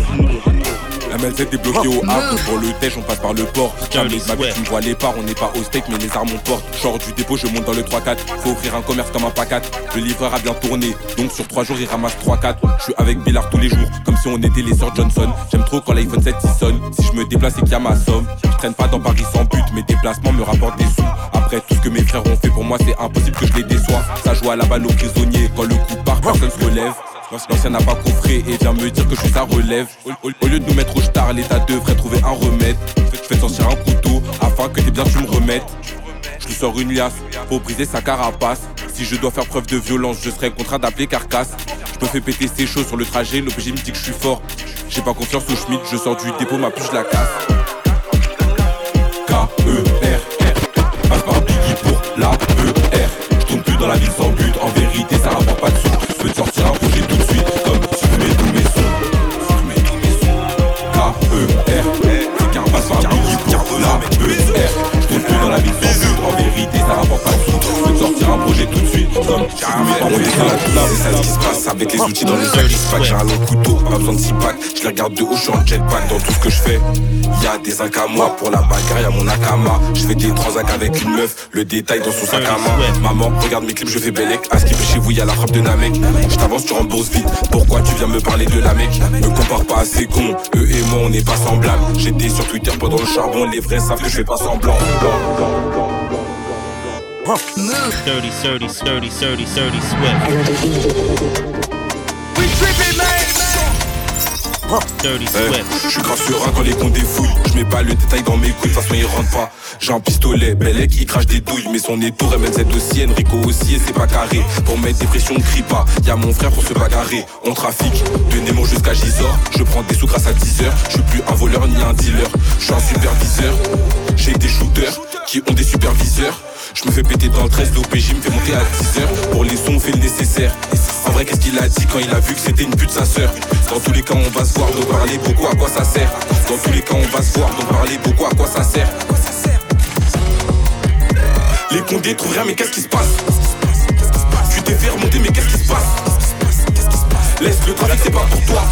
La MLZ est bloquée au Havre, pour le Tèche on passe par le port. Comme les ma tu me vois les parts, on n'est pas au steak mais les armes on porte. Genre du dépôt, je monte dans le 3-4. Faut ouvrir un commerce comme un pacat. Le livreur a bien tourné, donc sur 3 jours il ramasse 3-4. Je suis avec Billard tous les jours, comme si on était les sœurs Johnson. J'aime trop quand l'iPhone 7 il sonne. Si je me déplace et qu'il y a ma somme, je traîne pas dans Paris sans but. Mes déplacements me rapportent des sous. Après tout ce que mes frères ont fait pour moi, c'est impossible que je les déçois. Ça joue à la balle aux prisonniers, quand le coup part, personne se relève. L'ancien n'a pas coffré et vient me dire que je suis sa relève. Au, lieu de nous mettre au star, l'État devrait trouver un remède. Je fais sortir un couteau afin que tes biens tu me remettes. Je lui sors une liasse pour briser sa carapace. Si je dois faire preuve de violence, je serai contraint d'appeler carcasse. Je me fais péter ses choses sur le trajet, l'OPJ me dit que je suis fort. J'ai pas confiance au Schmidt, je sors du dépôt, ma puce la casse. K-E-R-R, passe par Biggie pour la E-R. Je tourne plus dans la ville projet tout de suite, tous mes sons. C'est ça ce qui se passe avec les outils dans les sacs. Pas j'ai un long couteau, pas besoin de 6 packs. Je les regarde de haut, je suis en jetpack dans tout ce que je fais. Y'a des incs à moi pour la bagarre, y'a mon akama. Je fais des transacs avec une meuf, le détail dans son sac à main. Maman, regarde mes clips, je fais bellec. À chez vous, y'a la frappe de Namek. Je t'avance, tu rembourses vite. Pourquoi tu viens me parler de la mec? Me compare pas à ces cons, eux et moi on n'est pas semblables. J'étais sur Twitter pendant le charbon, les vrais savent que je fais pas semblant. Move. 30, 30, 30, 30, 30, sweat. We tripping, man. Dirty Eh, sweat. Je suis grave serein quand les cons défouillent. Je mets pas le détail dans mes couilles, de toute façon ils rentrent pas. J'ai un pistolet, Bellec, il crache des douilles. Mais son étour, MLZ aussi, Enrico aussi, et c'est pas carré. Pour mettre des pressions, crie pas. Y'a mon frère pour se bagarrer. On trafique de Nemo jusqu'à Gisors. Je prends des sous grâce à 10 heures. Je suis plus un voleur ni un dealer. Je suis un superviseur. J'ai des shooters qui ont des superviseurs. Je me fais péter dans le 13, l'OPJ me fait monter à 10 heures. Pour les sons, on fait le nécessaire. En vrai, qu'est-ce qu'il a dit quand il a vu que c'était une pute sa sœur? Dans tous les cas, on va se voir, donc parler beaucoup, à quoi ça sert? Dans tous les cas, on va se voir, donc parler beaucoup, à quoi ça sert? Les cons détruisent rien, mais qu'est-ce qui se passe? Tu t'es fait remonter, mais qu'est-ce qui se passe? Laisse le trafic, c'est pas pour toi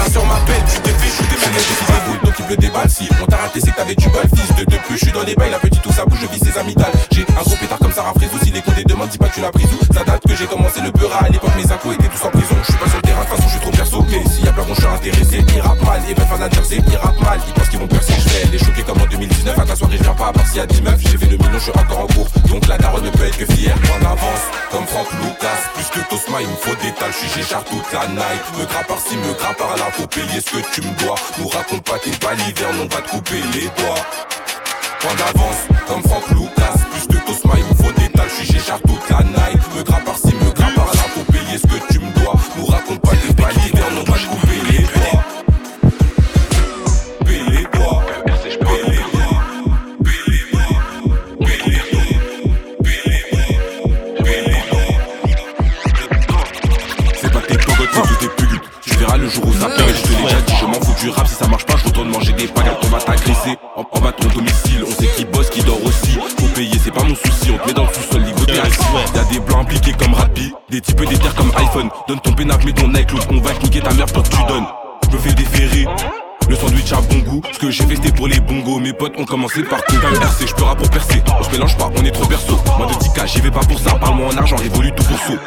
Ta soeur m'appelle, tu t'es fait shooter, mais laisse pas boule, donc il pleut des balles Si. On t'a raté, c'est que t'avais du bol, fils. De deux plus, je suis dans les bails, la petite tout ça bouge, je vis ses amygdales. J'ai un gros pétard comme Sarah Frézou, si les condés demandent, dis pas tu l'as pris où. Ça date que j'ai commencé le beurre. À l'époque, mes impôts étaient tous en prison. Je suis pas sur le terrain, de toute façon, je suis trop perso Mais s'il y a plein je suis intéressé, ils rappent mal, et même faire la jersey, ils rappent mal. Ils pensent qu'ils vont percer, je vais les choquer comme en 2019 À ta soirée, je pas, à part s'il y a 10 meufs, j'ai fait le million, je suis encore en cours. Donc la daronne ne peut être que fière, en avance Comme Franck Lucas, plus que Tosma, il me faut des talles, je suis toute la night. Me grappe par-ci, me grappe faut payer ce que tu me dois. Nous raconte pas tes balivernes, on va te couper les doigts. Point d'avance, comme Franck Lucas. Plus que Tosma, il me faut des suis Géchard toute la night. Me grappe par-ci, me grappe par-là, faut payer ce que tu ça marche pas, je retourne manger des paganes. On va t'agresser en, en bas ton domicile. On sait qui bosse, qui dort aussi. Faut payer, c'est pas mon souci. On te met dans le sous-sol, assis. Y'a des blancs impliqués comme Rappi. Des types des terres comme iPhone. Donne ton pénaf, mets ton iCloud. On va niquer ta mère pour que tu donnes. Je me fais déférer. Le sandwich a bon goût, ce que j'ai fait c'était pour les bongos. Mes potes ont commencé par coup RC, je peux rap pour percer, on se mélange pas, on est trop perso. Moi de 10k, j'y vais pas pour ça, parle-moi en argent, révolue tout pour saut.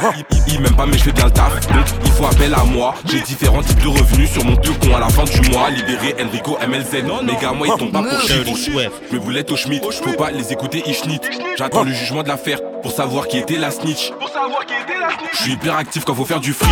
Il m'aime pas mais je fais bien le taf, donc il faut appel à moi. J'ai différents types de revenus sur mon con à la fin du mois. Libéré Enrico MLZ, mes gars moi ils tombent pas pour chier. Je me voulais au Schmidt, je peux pas les écouter Ishnit J'attends le jugement de l'affaire pour savoir qui était la snitch je suis hyper actif quand faut faire du fric.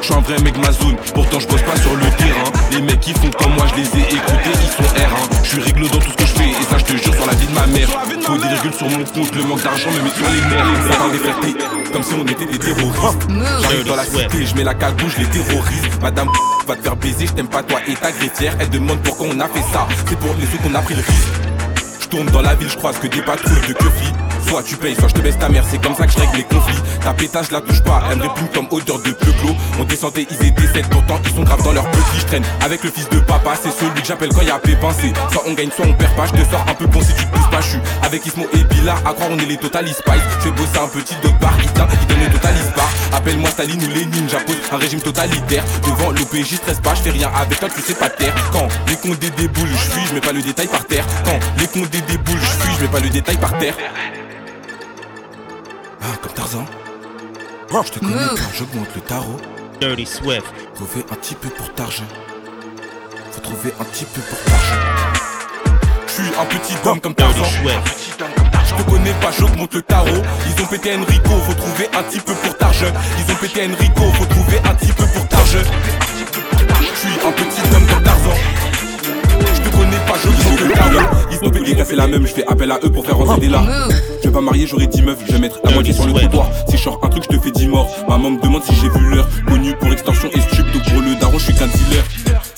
Je suis un vrai mec ma zone, pourtant je bosse pas sur le terrain. Les mecs qui font comme moi, je les ai écoutés, ils sont R1. Je suis réglo dans tout ce que je fais, et ça je te jure sur la vie de ma mère. Faut des virgules sur mon compte, le manque d'argent me met sur les nerfs. Les frères des fiertés, comme si on était des terroristes. J'arrive dans la cité, je mets la cagoule, je les terrorise. Madame va te faire baiser, je t'aime pas toi et ta greffière. Elle demande pourquoi on a fait ça, c'est pour les sous qu'on a pris le risque. tourne dans la ville, je croise que des patrouilles de queufis. Soit tu payes, soit je te baisse ta mère, c'est comme ça que je règle les conflits. Ta pétage, la touche pas, elle me répugne comme odeur de peuplo. On descendait, ils étaient 7, pourtant ils sont graves dans leur petit. Je traîne avec le fils de papa, c'est celui que j'appelle quand y'a pépin. C'est soit on gagne, soit on perd pas. Je te sors un peu bon si tu te pousses pas. Je suis avec Ismo et Billa, à croire on est les Total Spice. Je vais bosser un petit dog bar, il donne le Total Bar. Appelle-moi Staline ou Lénine, j'impose un régime totalitaire. Devant l'OPJ, stresse pas, je fais rien avec toi, tu sais pas terre. Quand les condés déboulent, je fuis, je mets pas le détail par terre. Quand les condés déboulent, je fuis, je mets pas le détail par terre. Ah, comme Tarzan. Je te connais quand j'augmente le tarot. Dirty Swift. Trouver un petit peu pour t'argent. Faut trouver un petit peu pour t'argent. Je suis un petit homme comme Tarzan. Je te connais pas, j'augmente le tarot. Ils ont pété Enrico, faut trouver un petit peu pour t'argent. Ils ont pété Enrico, faut trouver un petit peu pour t'argent. Je suis un petit homme comme Tarzan. Ils ont pété, c'est la même, je fais appel à eux pour faire rentrer des larmes. Je vais pas marier, j'aurai 10 meufs, je vais mettre la moitié sur le comptoir. Si je sors un truc, je te fais 10 morts. Maman me demande si j'ai vu l'heure. Connu pour extorsion et stup, donc pour le daron, je suis qu'un dealer.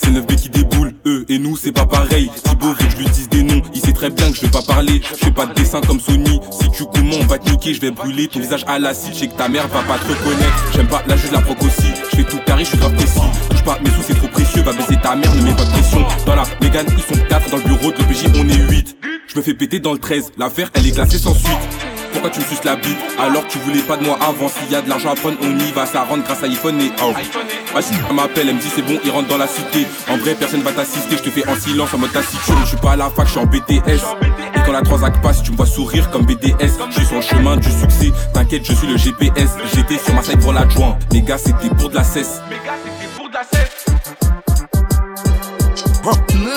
C'est 9 b qui déboulent, eux et nous, c'est pas pareil. Thibaut veut que je lui dise des noms, il sait très bien que je vais pas parler. Je fais pas de dessin comme Sony. Si tu comment on va te niquer, je vais brûler ton visage à l'acide. Je sais que ta mère va pas te reconnaître. J'aime pas la juste la proc aussi. Je fais tout carré, je suis grave précis. Touche pas mes sous, c'est trop précieux. Va baisser ta mère, ne mets pas de pression. Dans la Mégane, ils sont 4 dans le bureau de l'OPJ, on est 8. Je me fais péter dans le 13, l'affaire elle est classée sans suite. Pourquoi tu me suces la bite alors tu voulais pas de moi avant. S'il y a de l'argent à prendre on y va. Ça rentre grâce à iPhone et oh si elle m'appelle elle me dit c'est bon il rentre dans la cité. En vrai personne va t'assister. Je te fais en silence en mode taciturne Je suis pas à la fac je suis en BTS Et quand la Transac passe tu me vois sourire comme BDS Je suis sur le chemin du succès. T'inquiète je suis le GPS J'étais sur ma site pour l'adjoint. Les gars c'était pour de la cesse.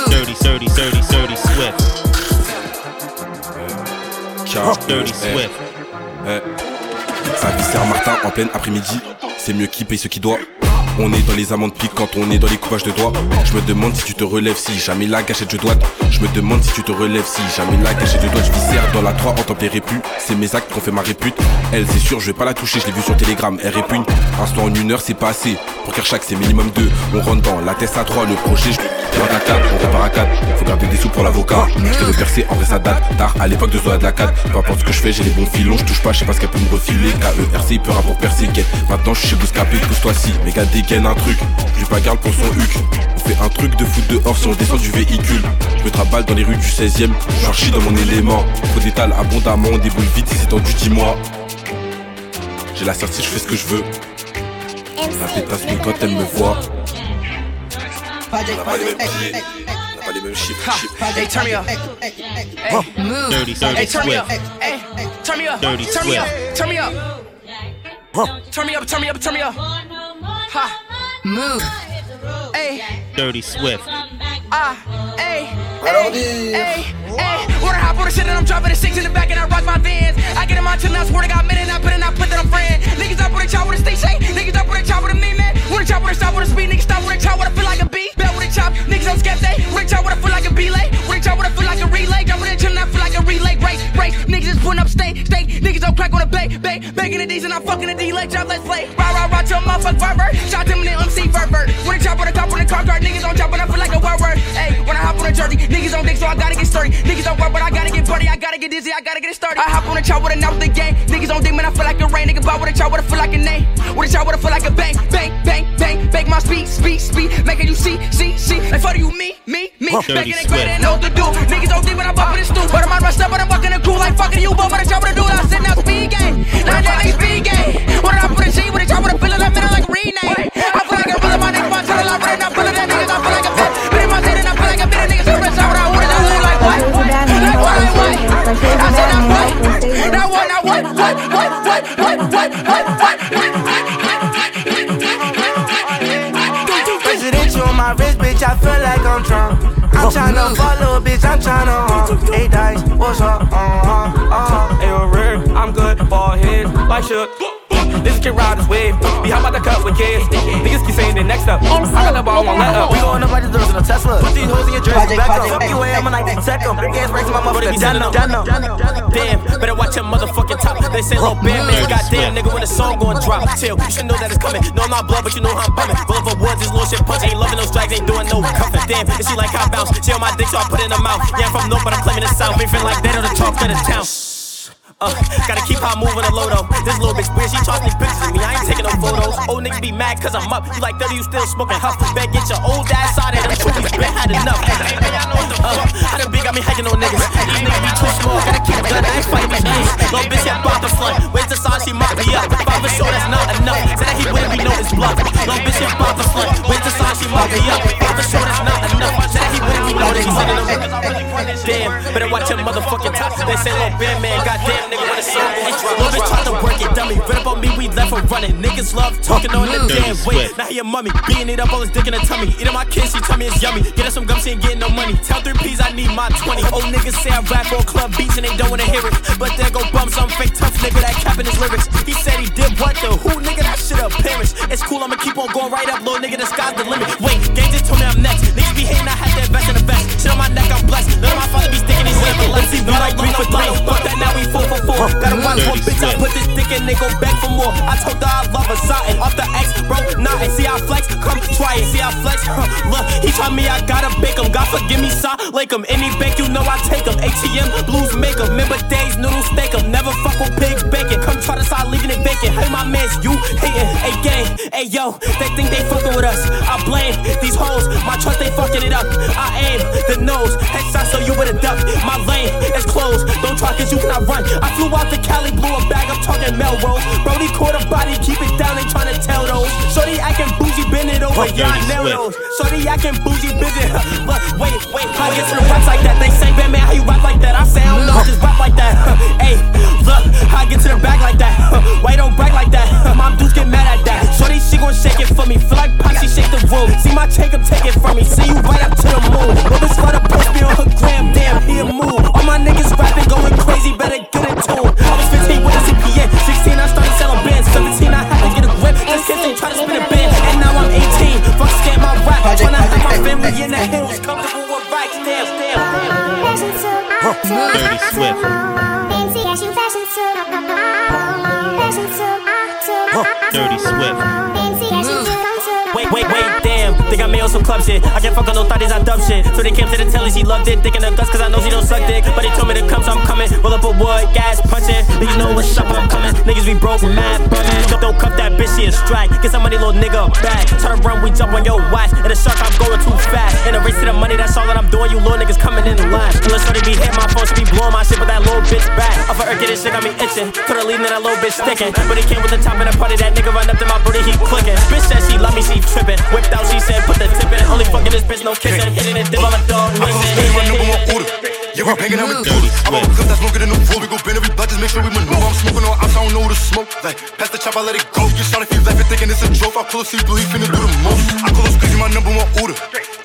Dirty, dirty, dirty, dirty Swift. Dirty Swift. Martin en pleine après-midi. C'est mieux qui paye ce qui doit. On est dans les amendes piques quand on est dans les coupages de doigts. Je me demande si tu te relèves, si jamais la gâchette je dois. Je me demande si tu te relèves, si jamais la gâchette je dois. Je viscère dans la 3 en tempéré plus. C'est mes actes qui ont fait ma répute. Elle, c'est sûr, je vais pas la toucher, je l'ai vu sur Telegram. Elle répugne. Instant en une heure, c'est pas assez. Pour chaque, c'est minimum 2. On rentre dans la test à 3, le projet, je 4, on repart à 4 Faut garder des sous pour l'avocat. Je veux percer, en vrai ça date Tard, à l'époque de Zola de la 4 Peu importe ce que je fais, j'ai les bons filons. Je touche pas, je sais pas ce qu'elle peut me refiler. KERC, il peut pour percer Maintenant je suis chez Bouscapé, pousse-toi si gars dégaine un truc, lui pas garde pour son huc. On fait un truc de foot dehors si on descend du véhicule. Je me traballe dans les rues du 16ème J'archis dans mon élément. Faut d'étal abondamment, on déboule vite c'est tendu, dis-moi. J'ai la certitude, je fais ce que je veux. La pétasse, mais quand elle me voit on n'a pas les mêmes billets, on n'a pas les mêmes chiffres. Hey, turn me up. Move. Dirty, dirty Hey, turn me up. Swift. Hey, turn me up. Dirty Turn me up. Turn me up. Turn me up. Turn me up. Turn me up. Ha. Move. Hey. Dirty Swift. Ah. Hey. Hey. Hey. Hey. Wanna hop on the shit and I'm dropping the six in the back and I rock my vans. I get in my chill, I swear to God, minute, I put in, I put that I'm friend. Niggas up with a chop with a stay shake. Niggas up with a chop with a me, man. With a chop with a stop with a speed. Niggas stop with a chop with a feel like a beat. A chop. Niggas on skeptic. With a chop with a feel like a belay. A chop with a feel like a relay. Jump with a gym, I feel like a relay. Break, break. Niggas is putting up state, state. Niggas don't crack on a bay, bay. Baking the D's I'm fucking the D. Like job, let's play. Rah, rah, rah, your motherfucker verber. Shot them in the MC verber. With a chop with a cop with a car guard. Niggas on chop, but I feel like a word word. Hey, when I hop on a jersey, niggas on dick, so I gotta get sturdy. Niggas on work, but I gotta get buddy. I gotta get dizzy, I gotta get it started. I hop on a chop with a with the gang. Niggas on dick, man, I feel like a rain. Nigga ball with a chop with a feel like a name. With a chop with a feel like a bang, bang, bang, bang. Bang my speed, speed, speed. Making you see, see, see. Like for you, me, me, me. Dirty Making it Swift. great and know what to do. Niggas don't think when I'm bumping the stool. But I'm on my stuff, but I'm fucking the cool. Like fucking you, but with a chop with a dude. I sit now speed game. Now that ain't speed game. What did I put a G with a chop with a feeling? I'm in like a rename. I feel like a brother, my nigga, my channel. I'm running, I'm feeling that niggas. I feel like a fit. Bit in my head and I feel like a bit of niggas. So rich, I would I wanna do like what? Like what, like what? I said now what? Now what, now what? What, what, what, what, what, what, what? I'm Trump. I'm tryna follow, bitch, I'm tryna uh, Hey, dice, what's up? Uh-huh, uh-huh. Hey, I'm good, ball head, like shook. This kid ride his wave. Be how about the cut with kids? Niggas keep saying they next up. I got the ball, won't let up. We going up like the doors in a Tesla. Put these hoes in your jersey, back up. Fuck you, I'm like, check them. Big ass racks in my motherfucking denim. Damn, better watch your motherfucking top. They say, little bear man, goddamn nigga, when the song gon' drop. Chill, you should know that it's coming. No, I'm not blood, but you know how I'm bumming. Roll up a woods, this little shit punch. Ain't loving those strikes, ain't doing no cuffing. Damn, and she like how I bounce. She on my dick, so I put in her mouth. Yeah, I'm from North, but I'm claiming the South. Ain't feeling like that or the talk to the town. Uh, gotta keep I'm moving the low though. This little bitch weird, she charging pictures of me. I ain't taking no photos. Old nigga be mad cause I'm up. You like 30, you still smoking huff. Bet get your old ass out of here. Truly's been had enough. Uh, how the big got me hiking on niggas. These niggas be too small. Gotta keep gun. I ain't fighting these niggas. Little bitch get bought the front. Where's the side? She mock me up. Five for sure, that's not enough. Said that he wouldn't be know his bluff. Little bitch get bought the front. Where's the side? She mock me up. Five for sure, that's not enough. Said that he wouldn't be know that he's. Damn, better watch your motherfucking top. They say little band man, goddamn nigga, when the song goes drop. Little bitch to work it, dummy. Read up on me, we left her running. Niggas love talking on the damn way. Now he a mummy, beating it up all his dick in the tummy. Eating my kids, she tell me it's yummy. Get us some gum, she ain't getting no money. Tell three P's I need my 20. Old niggas say I rap for club beats and they don't wanna hear it. But there go bum some fake tough nigga that capping his lyrics. He said he did what the who nigga that shit up Paris. It's cool, I'ma keep on going right up, little nigga. The sky's the limit. Wait, gang just told me I'm next. Niggas be hating, I had that vest in the vest. Shit on my neck, I'm blessed. None of my father they go back for more. I told her I love her, something off the X, bro. Nah, and see how flex, come try it, see how flex. Huh. Look, he told me I gotta bake him. God forgive me, son. Lake him. Any bank, you know I take him. ATM, blues make him. Remember days, noodles steak him. Never fuck with pigs bacon. Come try to start leaving it vacant. Hey, my mans, you hating. Hey, gang, hey, yo, they think they fucking with us. I blame these hoes, my trust, they fucking it up. I aim the nose, headshot, so you with a duck. My lane is closed. Don't try, cause you cannot run. I flew out to Cali, blew a bag, Melrose. Brody caught a body, keep it down, trying to tell those. Shorty acting bougie, bend it over, yeah, I nail those. Shorty acting bougie, bend it. But wait, wait, how you get to the raps like that? They say, man, man, how you rap like that? I say, I don't know, just rap like that. Hey, look, how I get to the bag like that? Why you don't brag like that? Mom dudes get mad at that. Shorty, she gon' shake it for me. Feel like pop, shake the room. See my take up, take it from me. See you right up to the moon. This for the post me on her gram, damn, he a move. All my niggas rapping, going crazy, better get in tune. Swift. Dirty Swift. Wait, wait, wait, damn. I made on some club shit. I can't fuck on no thotties, I dumb shit. So they came to the telly, she loved it. Thinking the guts, cause I know she don't suck dick. But they told me to come, so I'm coming. Roll up a wood, gas, punching. Niggas know what's up, I'm coming. Niggas be broke, mad, bumming. Don't, don't cuff that bitch, she a strike. Get some money, little nigga, back. Turn around, we jump on your watch. And the shark, I'm going too fast. In a race to the money, that's all that I'm doing. You little niggas coming in line. Unless shorty be hit my phone, she be blowing my shit with that little bitch back. Off of her, get this shit got me itching. Her leaving that little bitch sticking. But he came with the top in the party, that nigga run up to my booty, he clicking. Bitch said she love me, she tripping. Whipped out, she said, put the tip in. Only fucking this bitch, no kissing. Hitting it, dip on my dog, Yeah, we banging out with dudes. I'm on clip that's longer than the road. We go bend every blood, just make sure we maneuver. I'm smoking on outside, I don't know where to smoke. Like, pass the chop, I let it go. You shot if you left it thinking it's a joke. I pull up, see blue, he finna do the most. I call us crazy, my number one order.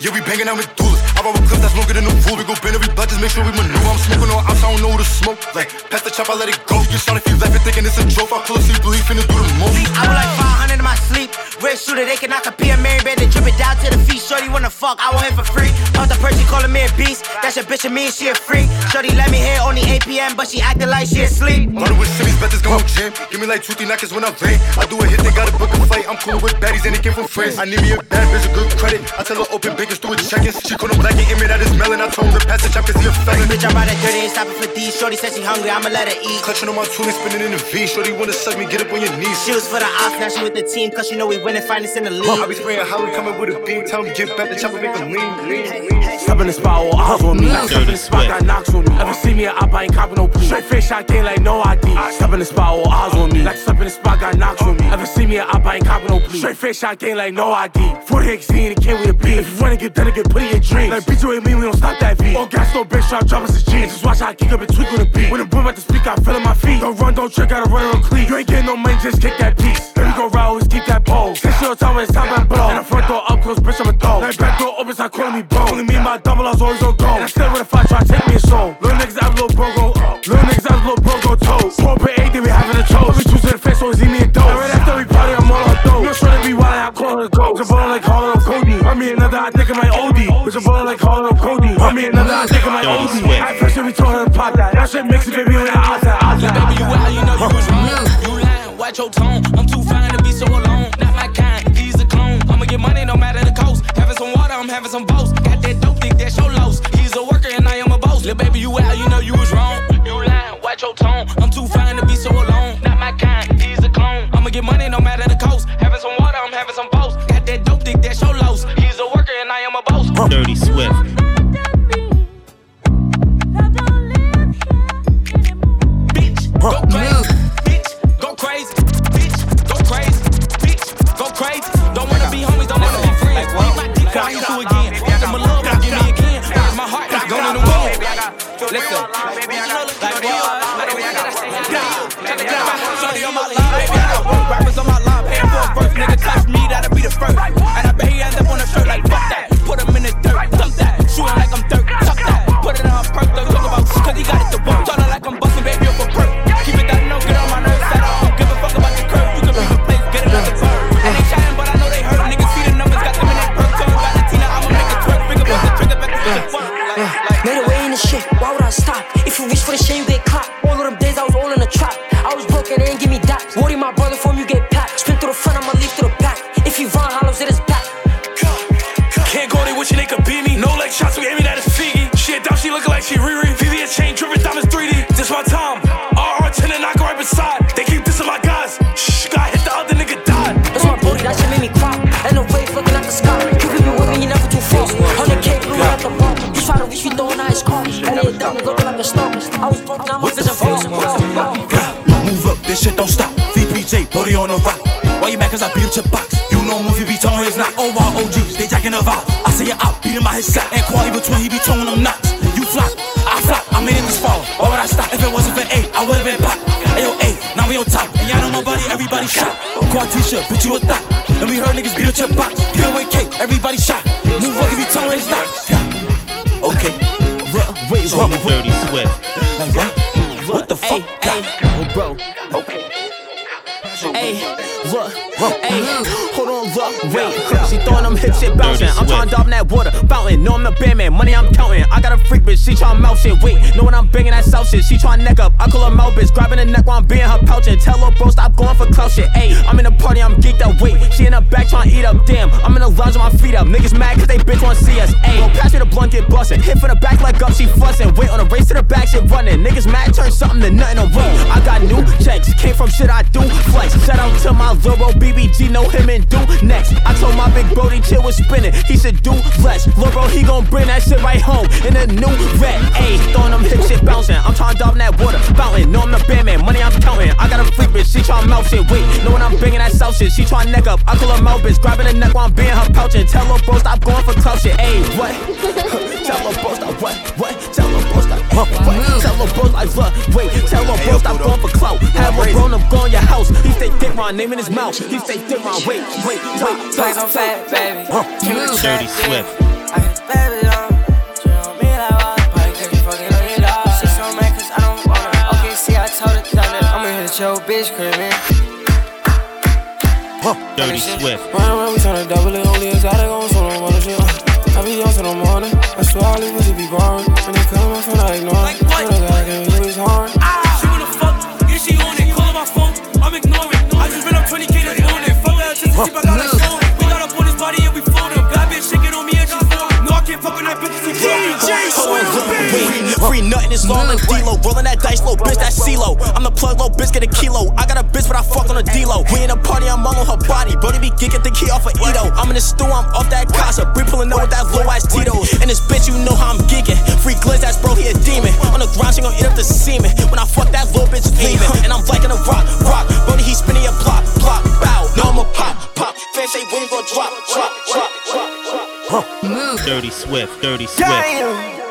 Yeah, we banging out with dudes. I'm on clip that's longer than the road. We go bend every blood, just make sure we maneuver. I'm smoking on outside, I don't know where to smoke. Like, pass the chop, I let it go. You shot if you left it thinking it's a joke. I pull up, see blue, he finna do the most. I was like 500 in my sleep. Red shooter, they cannot compete. Mary Band, they drip it down to the feet. Shorty wanna fuck, I want him for free. Off the perch, she calling me a beast. That's your bitch and me, she a freak. Shorty let me hit only 8 p.m., but she acting like she asleep. Murder with Simmons, bet this gon' jam. Give me like two, three knockers when I rain. I do a hit, they gotta book a fight. I'm cool with baddies and they came from friends. I need me a bad bitch, a good credit. I tell her open biggest, do a check-in. She called him black and image that is melon. I told her pass the chop cause he a felon. Bitch, I'm out at 30 and stopping for these. Shorty said she hungry, I'ma let her eat. Clutching on my toolie, spinning in the V. Shorty wanna suck me, get up on your knees. She was for the ops, now she with the team, cause she know we winning finals in the league. I be spraying how we coming with a beam. Tell me get back the chopper, make a lean, lean, lean. Step in the spot, all eyes on me. Like step in the spot, got knocks on me. Ever see me at up, I ain't copping no plea. Straight face shot game like no ID. Step in the spot, all eyes on me. Like step in the spot, got knocks on me. Ever see me at up, I ain't copping no plea. Straight face shot game like no ID. 40 scene, it came with a beat. If you wanna get done, get put in your dreams. Like beat you with me, we don't stop that beat. All gas, no bitch, try drop us a G. Just watch how I kick up and tweak on the beat. When the boom at the speaker, I feel in my feet. Don't run, don't trick, gotta run on clean. You ain't getting no money, just kick that piece. Let me go round, always keep that pole. Six your time it's time to blow. And the front door up close, bitch, I'm a throw. Like back door open, start calling me bro. Only me and my double, I was always on go. And I still with a fight, try to take me a soul. Little niggas have a little bro go. Uh. Little niggas have a little bro go toe. Four per eight, then we having a toast. We choose to the face, always see me in dough. And right after we party, I'm all on her dough. You're sure to be wild, I'm calling it go. Bitch, I'm ballin' like calling up Cody. I mean another, I think I might OD. Bitch, I'm ballin' like calling up Cody. I mean another, I think I might OD. I first we told her to pop that. That shit makes it, baby, when I outside, outside. Baby, you out, you know you was watch your tone. I'm too fine and I am a boss. Little baby, you out, you know you was wrong. You lying, watch your tone. I'm too fine to be so alone. Not my kind, he's a clone. I'ma get money no matter the cost. Having some water, I'm having some boats. Got that dope dick, that's your loss. He's a worker and I am a boss. Dirty Swift. Go crazy, Figgy. She a she looking like she Riri. VVS chain, driven diamonds 3D. This my time. RR 10 and I her right beside. They keep dissing my guys. Shh, got hit the other nigga died. That's my booty, that shit made me cry. And the waves looking at the sky. You can be with me, you never too fast. 100k blue at the bar. You try to reach, we throwing out his car. And they diamonds looking like a star. I was broke, now my vision falls. Move up, this shit don't stop. VPJ, body on the rock. Why you mad cause I beat up your box? You know movie be tone is not over. my OGs, they jacking the vibe. I say it out, beat him by his side. And Kwame between, he be towing them knots. You flop, I flop, I made it this fall. Why would I stop? If it wasn't for eight, I would've been pop. Ayo, eight, now we on top. And y'all know my body, everybody shot. Quad t-shirt, bitch, you a thot. And we heard niggas beat up your box. Get away cake, everybody shot. Move up if you towing his knots. Okay. Wait, wait, wait, Dirty Swift. Like what? What the fuck? Oh, bro. Okay. Hey, look, hey, hold on, look, wait. She throwing them hip shit bouncing. I'm trying to in that water, fountain. No, I'm the band man, money I'm counting. I got a freak bitch, she tryna mouth shit. Wait, know when I'm banging that south shit. She tryna neck up, I call her mouth bitch. Grabbing the neck while I'm being her pouching. Tell her bro, stop going for clout shit. Ayy, I'm in the party, I'm geeked up. Wait, she in the back tryna eat up. Damn, I'm in the lounge with my feet up. Niggas mad cause they bitch wanna see us. Ayy, go pass me the blunt, get bustin'. Hit from the back like up, she fussin'. Wait on the race to the back, shit running. Niggas mad, turn something to nothing away. I got new checks, came from shit I do. Flex, shout out to my Loro BBG, know him and do next. I told my big Brody chill was spinning. He said do less. Lil' bro, he gon' bring that shit right home in a new red. Ayy, throwing them hip shit bouncing. I'm tryna dive in that water fountain. No, I'm the band man, money I'm counting. I got a freak bitch, she tryna mouth shit. Wait, know when I'm banging that south shit, she tryna neck up. I call her mouth bitch, grabbing the neck while I'm being her pouching. Tell her bro, stop going for clout shit. Ayy, what? Tell her bro, stop what? What? Tell her bro, Tell a bro I love. wait. Tell a bro stop going for clout. Have a grown up go going your house. He say dick my name in his mouth. He say dick my wait, wait, wait. On fat, baby. Dirty Swift. I can spare it all. I'm bitch crib, man. Huh. Dirty Swift. Round round, we turn double, it only exotic on some other shit. I be on till the morning. I swear all these bitches be boring. When they come, my phone, I ignore. Like what? I can hear his horn. She wanna fuck, yeah, she on it. Call my phone, I'm ignoring. I just ran up 20k this morning. Fuck her just to keep I got her phone. We got up on his body and we floating. Bad bitch shaking on me and she's falling. No, I can't fuck with that bitch. She DJ Wait, free nothing is long like D-Lo. Rolling that dice low, bitch, that's CeeLo. I'm the plug low, bitch, get a kilo. I got a bitch, but I fuck on a D-Lo. We in a party, I'm on her body. Brody be geeking the key off of Edo. I'm in the stew, I'm off that casa. Bree pulling up with that low ass Tito. And this bitch, you know how I'm geeking. Free glitz, that's bro, he a demon. On the ground, she gon' eat up the semen. When I fuck that little bitch leaving. And I'm liking a rock, rock. Brody, he spinning a plop, plop, bow. No, I'ma pop, pop. Fans say when you gon' drop, drop, drop, drop, drop. Dirty Swift. Dirty Swift. Damn.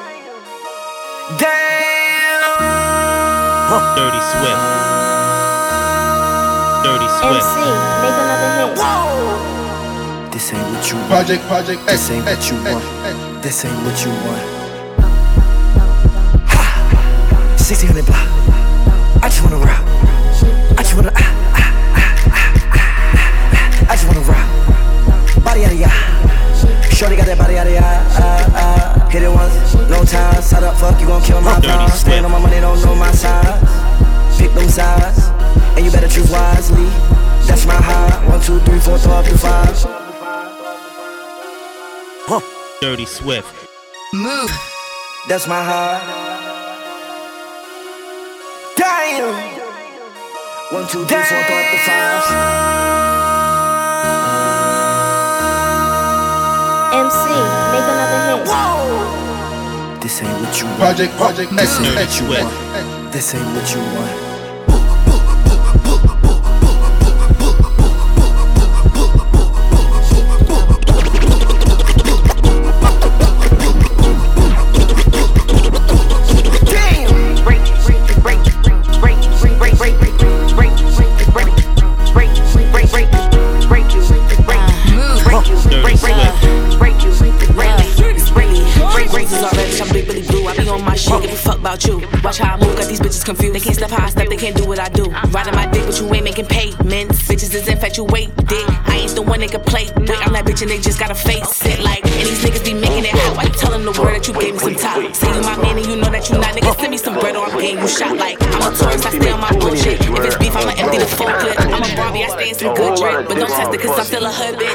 Damn. Dirty Swift. Dirty Swift. MC, make another hit. This ain't what you want. Project, project, This ain't what you want. X. This ain't what you want. Oh, oh, oh, ha! 1600 block. I just wanna rock. Dirty Swift. Move. That's my heart. Damn. One, two, three, four, five, to five. MC, make another hit. Whoa. This ain't what you want. Project, project, This ain't what you want. This ain't what you want. Dirty sweat. Break you, break you, break you. break you, break you, break you, break you. About you. Watch how I move, got these bitches confused. They can't step how I step, they can't do what I do. Riding my dick, but you ain't making payments. Bitches is infatuated. I ain't the one they can play with. I'm that bitch and they just gotta face it. Like, and these niggas be making it hot. Why you telling the world that you gave me some top? Say you my man and you know that you not. Niggas send me some bread or I'm getting you shot. Like, I'm a tourist, I stay on my bullshit. If it's beef, I'ma empty the full clip. I'm a Barbie, I stay in some good drip. But don't test it, cause I'm still a hood bitch.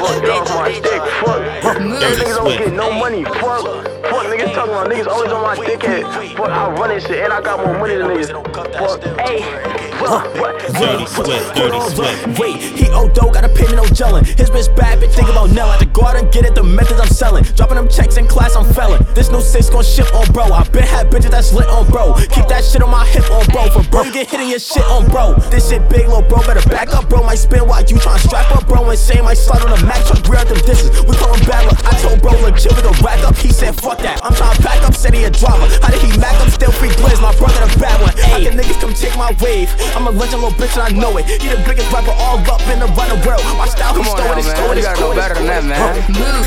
Fuck, niggas don't get no money. Fuck, fuck, niggas talking about niggas always on my dickhead. Fuck, I run this shit and I got more money than niggas. Fuck, hey. Dirty Swift, Dirty Swift. Wait, he old dope, got a pin no gelling. His bitch bad, bitch think about Nell. I had to go out and get it, the methods I'm selling. Dropping them checks in class, I'm felon. This new six gon' ship on bro. I been had bitches that's lit on bro. Keep that shit on my hip on bro. For bro, you get hitting your shit on bro. This shit big, little bro, better back up, bro. Might spin while you tryna strap up, bro. Insane, might slide on the max, truck, rear out them dishes. We call him bad luck. I told bro, legit, we gon' rack up. He said, fuck that. I'm tryna back up, said he a driver. How did he mac up? Still free blizz, my brother the bad one. How can niggas come take my wave? I'm a legend, little bitch, and I know it. He the biggest rapper all up in the running world. My style, Come he's on stolen, it's man. stolen, You gotta stolen. better than that, man.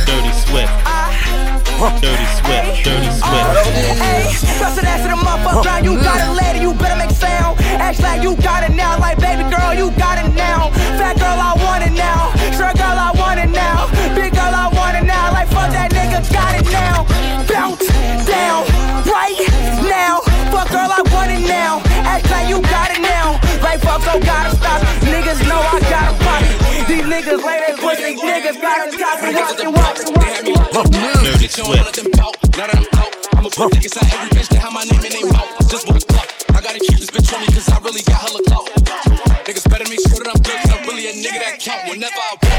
Dirty Swift. Dirty Swift, Dirty Swift. Hey, bust ass in the motherfucker ground. You got it later, you better make sound. Act like you got it now, like baby girl, you got it now. Fat girl, I want it now. Short girl, I want it now. Big girl, I want it now. Like fuck that nigga, got it now. Bounce down gotta stop. Niggas know I got a body. These niggas lay their pussy. Niggas gotta stop and watch it, watch it, watch it, watch it. Dirty Swift. Now that I'm out, I'ma put niggas out every bitch that have my name in their mouth. Just what the fuck. I gotta keep this bitch on me cause I really got hella clout. Niggas better make sure that I'm good cause I'm really a nigga that count. Whenever I walk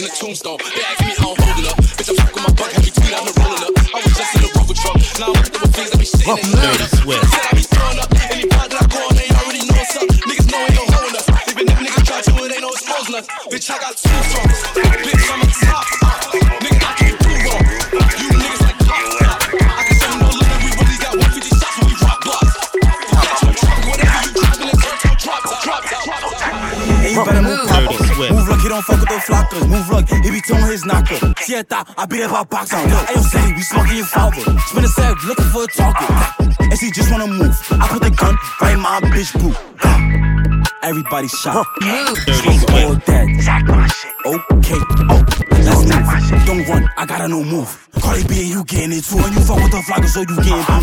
in the the tombstone. They ask me how I'm holding up. Bitch, I'm smoking my buck, heavy tweet, been rolling up. I was just in the rover truck. Now I'm with things that be shitting in Dirty Swift. Said I be throwing up. Any pod that I go on, they already know what's up. Niggas know ain't no holding us. Even if niggas try to, it ain't no exposing us. Bitch, I got two fronts. Bitch, Move fuck with those flockers. Move like he be throwing his knocker. See, I thought I beat up our box on. Sadie, we smoking your father. Spin a set, looking for a target. And she just wanna move. I put the gun right in my bitch boot. Everybody shot. Smoke all dead. Okay, oh, move. Don't run, I got a no move. Cardi B, you getting it too, and you fuck with the flocker, so you getting boot.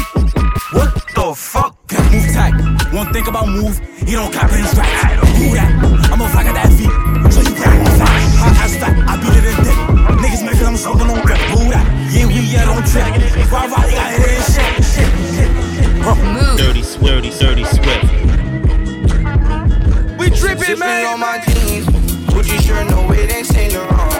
What the fuck? Got move tag. One thing about move, he don't cop his tracks. Who that? I'm a flock of that feet, so you can't move fast. Hot as fat, I beat it in dick. Niggas make I'm smoking on grip. Who that? Yeah, we yeah, don't trip. Why, why, you got hit and shit. shit, shit. Dirty Swift, Dirty, Dirty Swift. We drippin', man. on my jeans. Gucci shirt, no, it ain't Saint Laurent.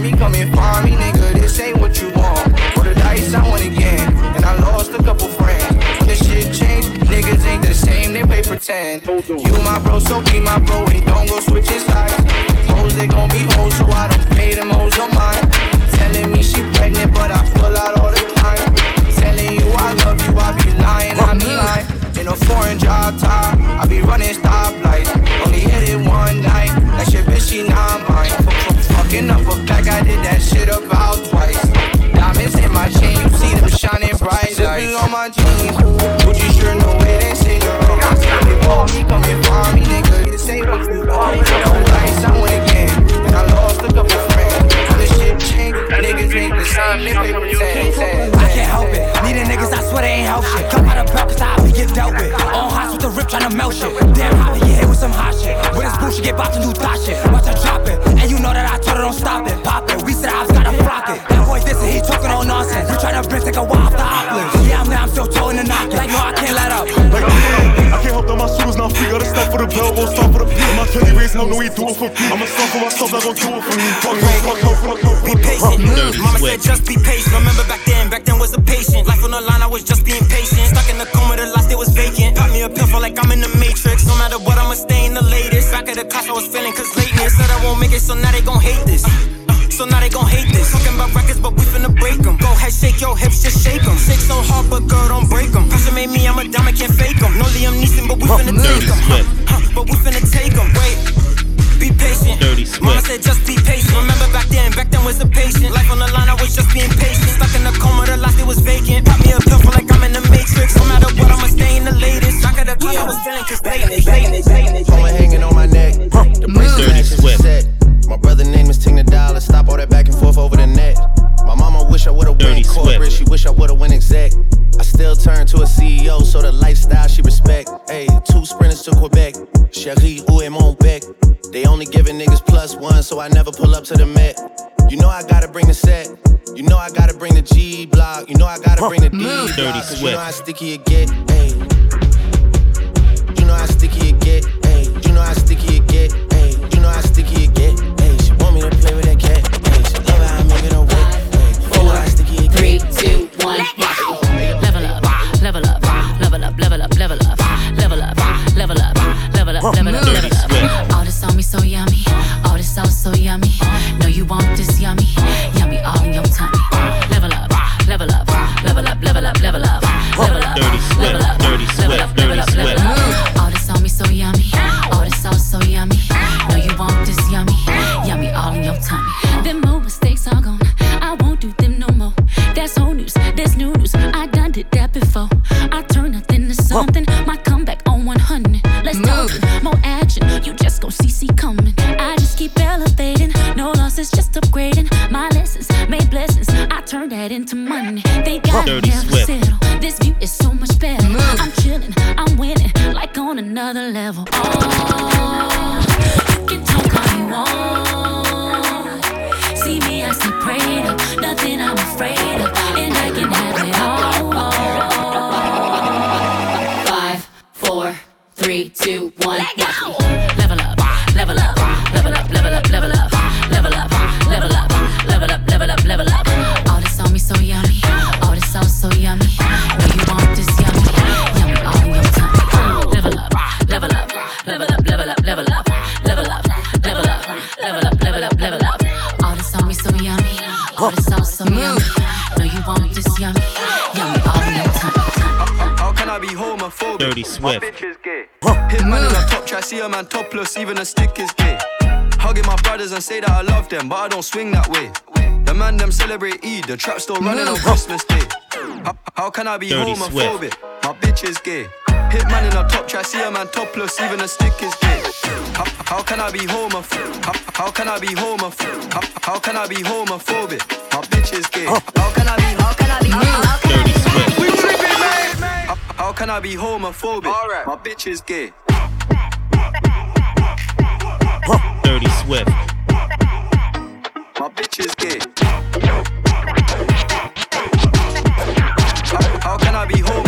Me, come and find me, nigga. This ain't what you want. For the dice, I won again. And I lost a couple friends. When the shit changed, niggas ain't the same, they play pretend. You my bro, so be my bro. And don't go switching sides. Hoes, they gon' be hoes, so I don't pay them hoes on mine. Telling me she pregnant, but I pull out all the time. Telling you I love you, I be lying, I be lying. In a foreign job tie, I be running stoplights. Only hit it one night, that shit bitch, she not mine. Fucking up a back, I did that shit about twice. Diamonds in my chain, you see them shining bright. Sipping on my jeans, I it for me. Fuck no, fuck fuck. Be patient. Mama said just be patient. Remember back then, back then was a patient. Life on the line, I was just being patient. Stuck in the coma, the life that was vacant. Pop me a pill, feel like I'm in the matrix. No matter what, I'ma stay in the latest. Back at the class, I was feeling cause lateness. Said I won't make it, so now they gon' hate this. So now they gon' hate this. Talking about records, but we finna break them. Go ahead, shake your hips, just shake them. Shake so hard, but girl, don't break them. Pressure made me, I'm a diamond, can't fake them. No Liam Neeson, but we finna take them. Swift. You know how sticky it get, ayy. You want this yummy, yummy all in your tummy. How can I be homophobic? Dirty Swift. Hit man in a top try, see a man topless, even a stick is gay. Hugging my brothers and say that I love them, but I don't swing that way. The man them celebrate Eid, the trap still running on Christmas Day. How, how can I be Dirty homophobic? My bitch is gay. Hit man in a top try, see a man topless, even a stick is gay. How, how can I be homophobic? How, how can I be homophobic? How, how can I be homophobic? My bitch is gay. How can I be? How can I be? How can I be? We tripping, man. How, how can I be homophobic? Alright, my bitch is gay. Dirty Swift. My bitch is gay. How, how can I be homophobic?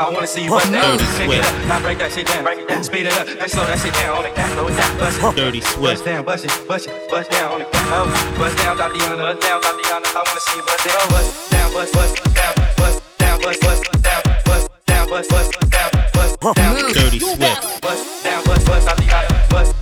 I wanna see you bust that. Dirty sweat. I break that shit down. Break it down. Speed it up. Then slow that shit down. On it down. Slow it down. Bust it. Dirty sweat. Bust down. Bust it. Bust it. Bust down. On it. Oh. Bust down. Dot Diana. Bust down. Dot Diana. I wanna see you bust down. Bust down. Bust. Bust down. Bust down. Bust. Bust down. Bust down. Bust. Bust down. Bust down. Dirty sweat. Bust down. Bust. Bust. Dot Diana. Bust.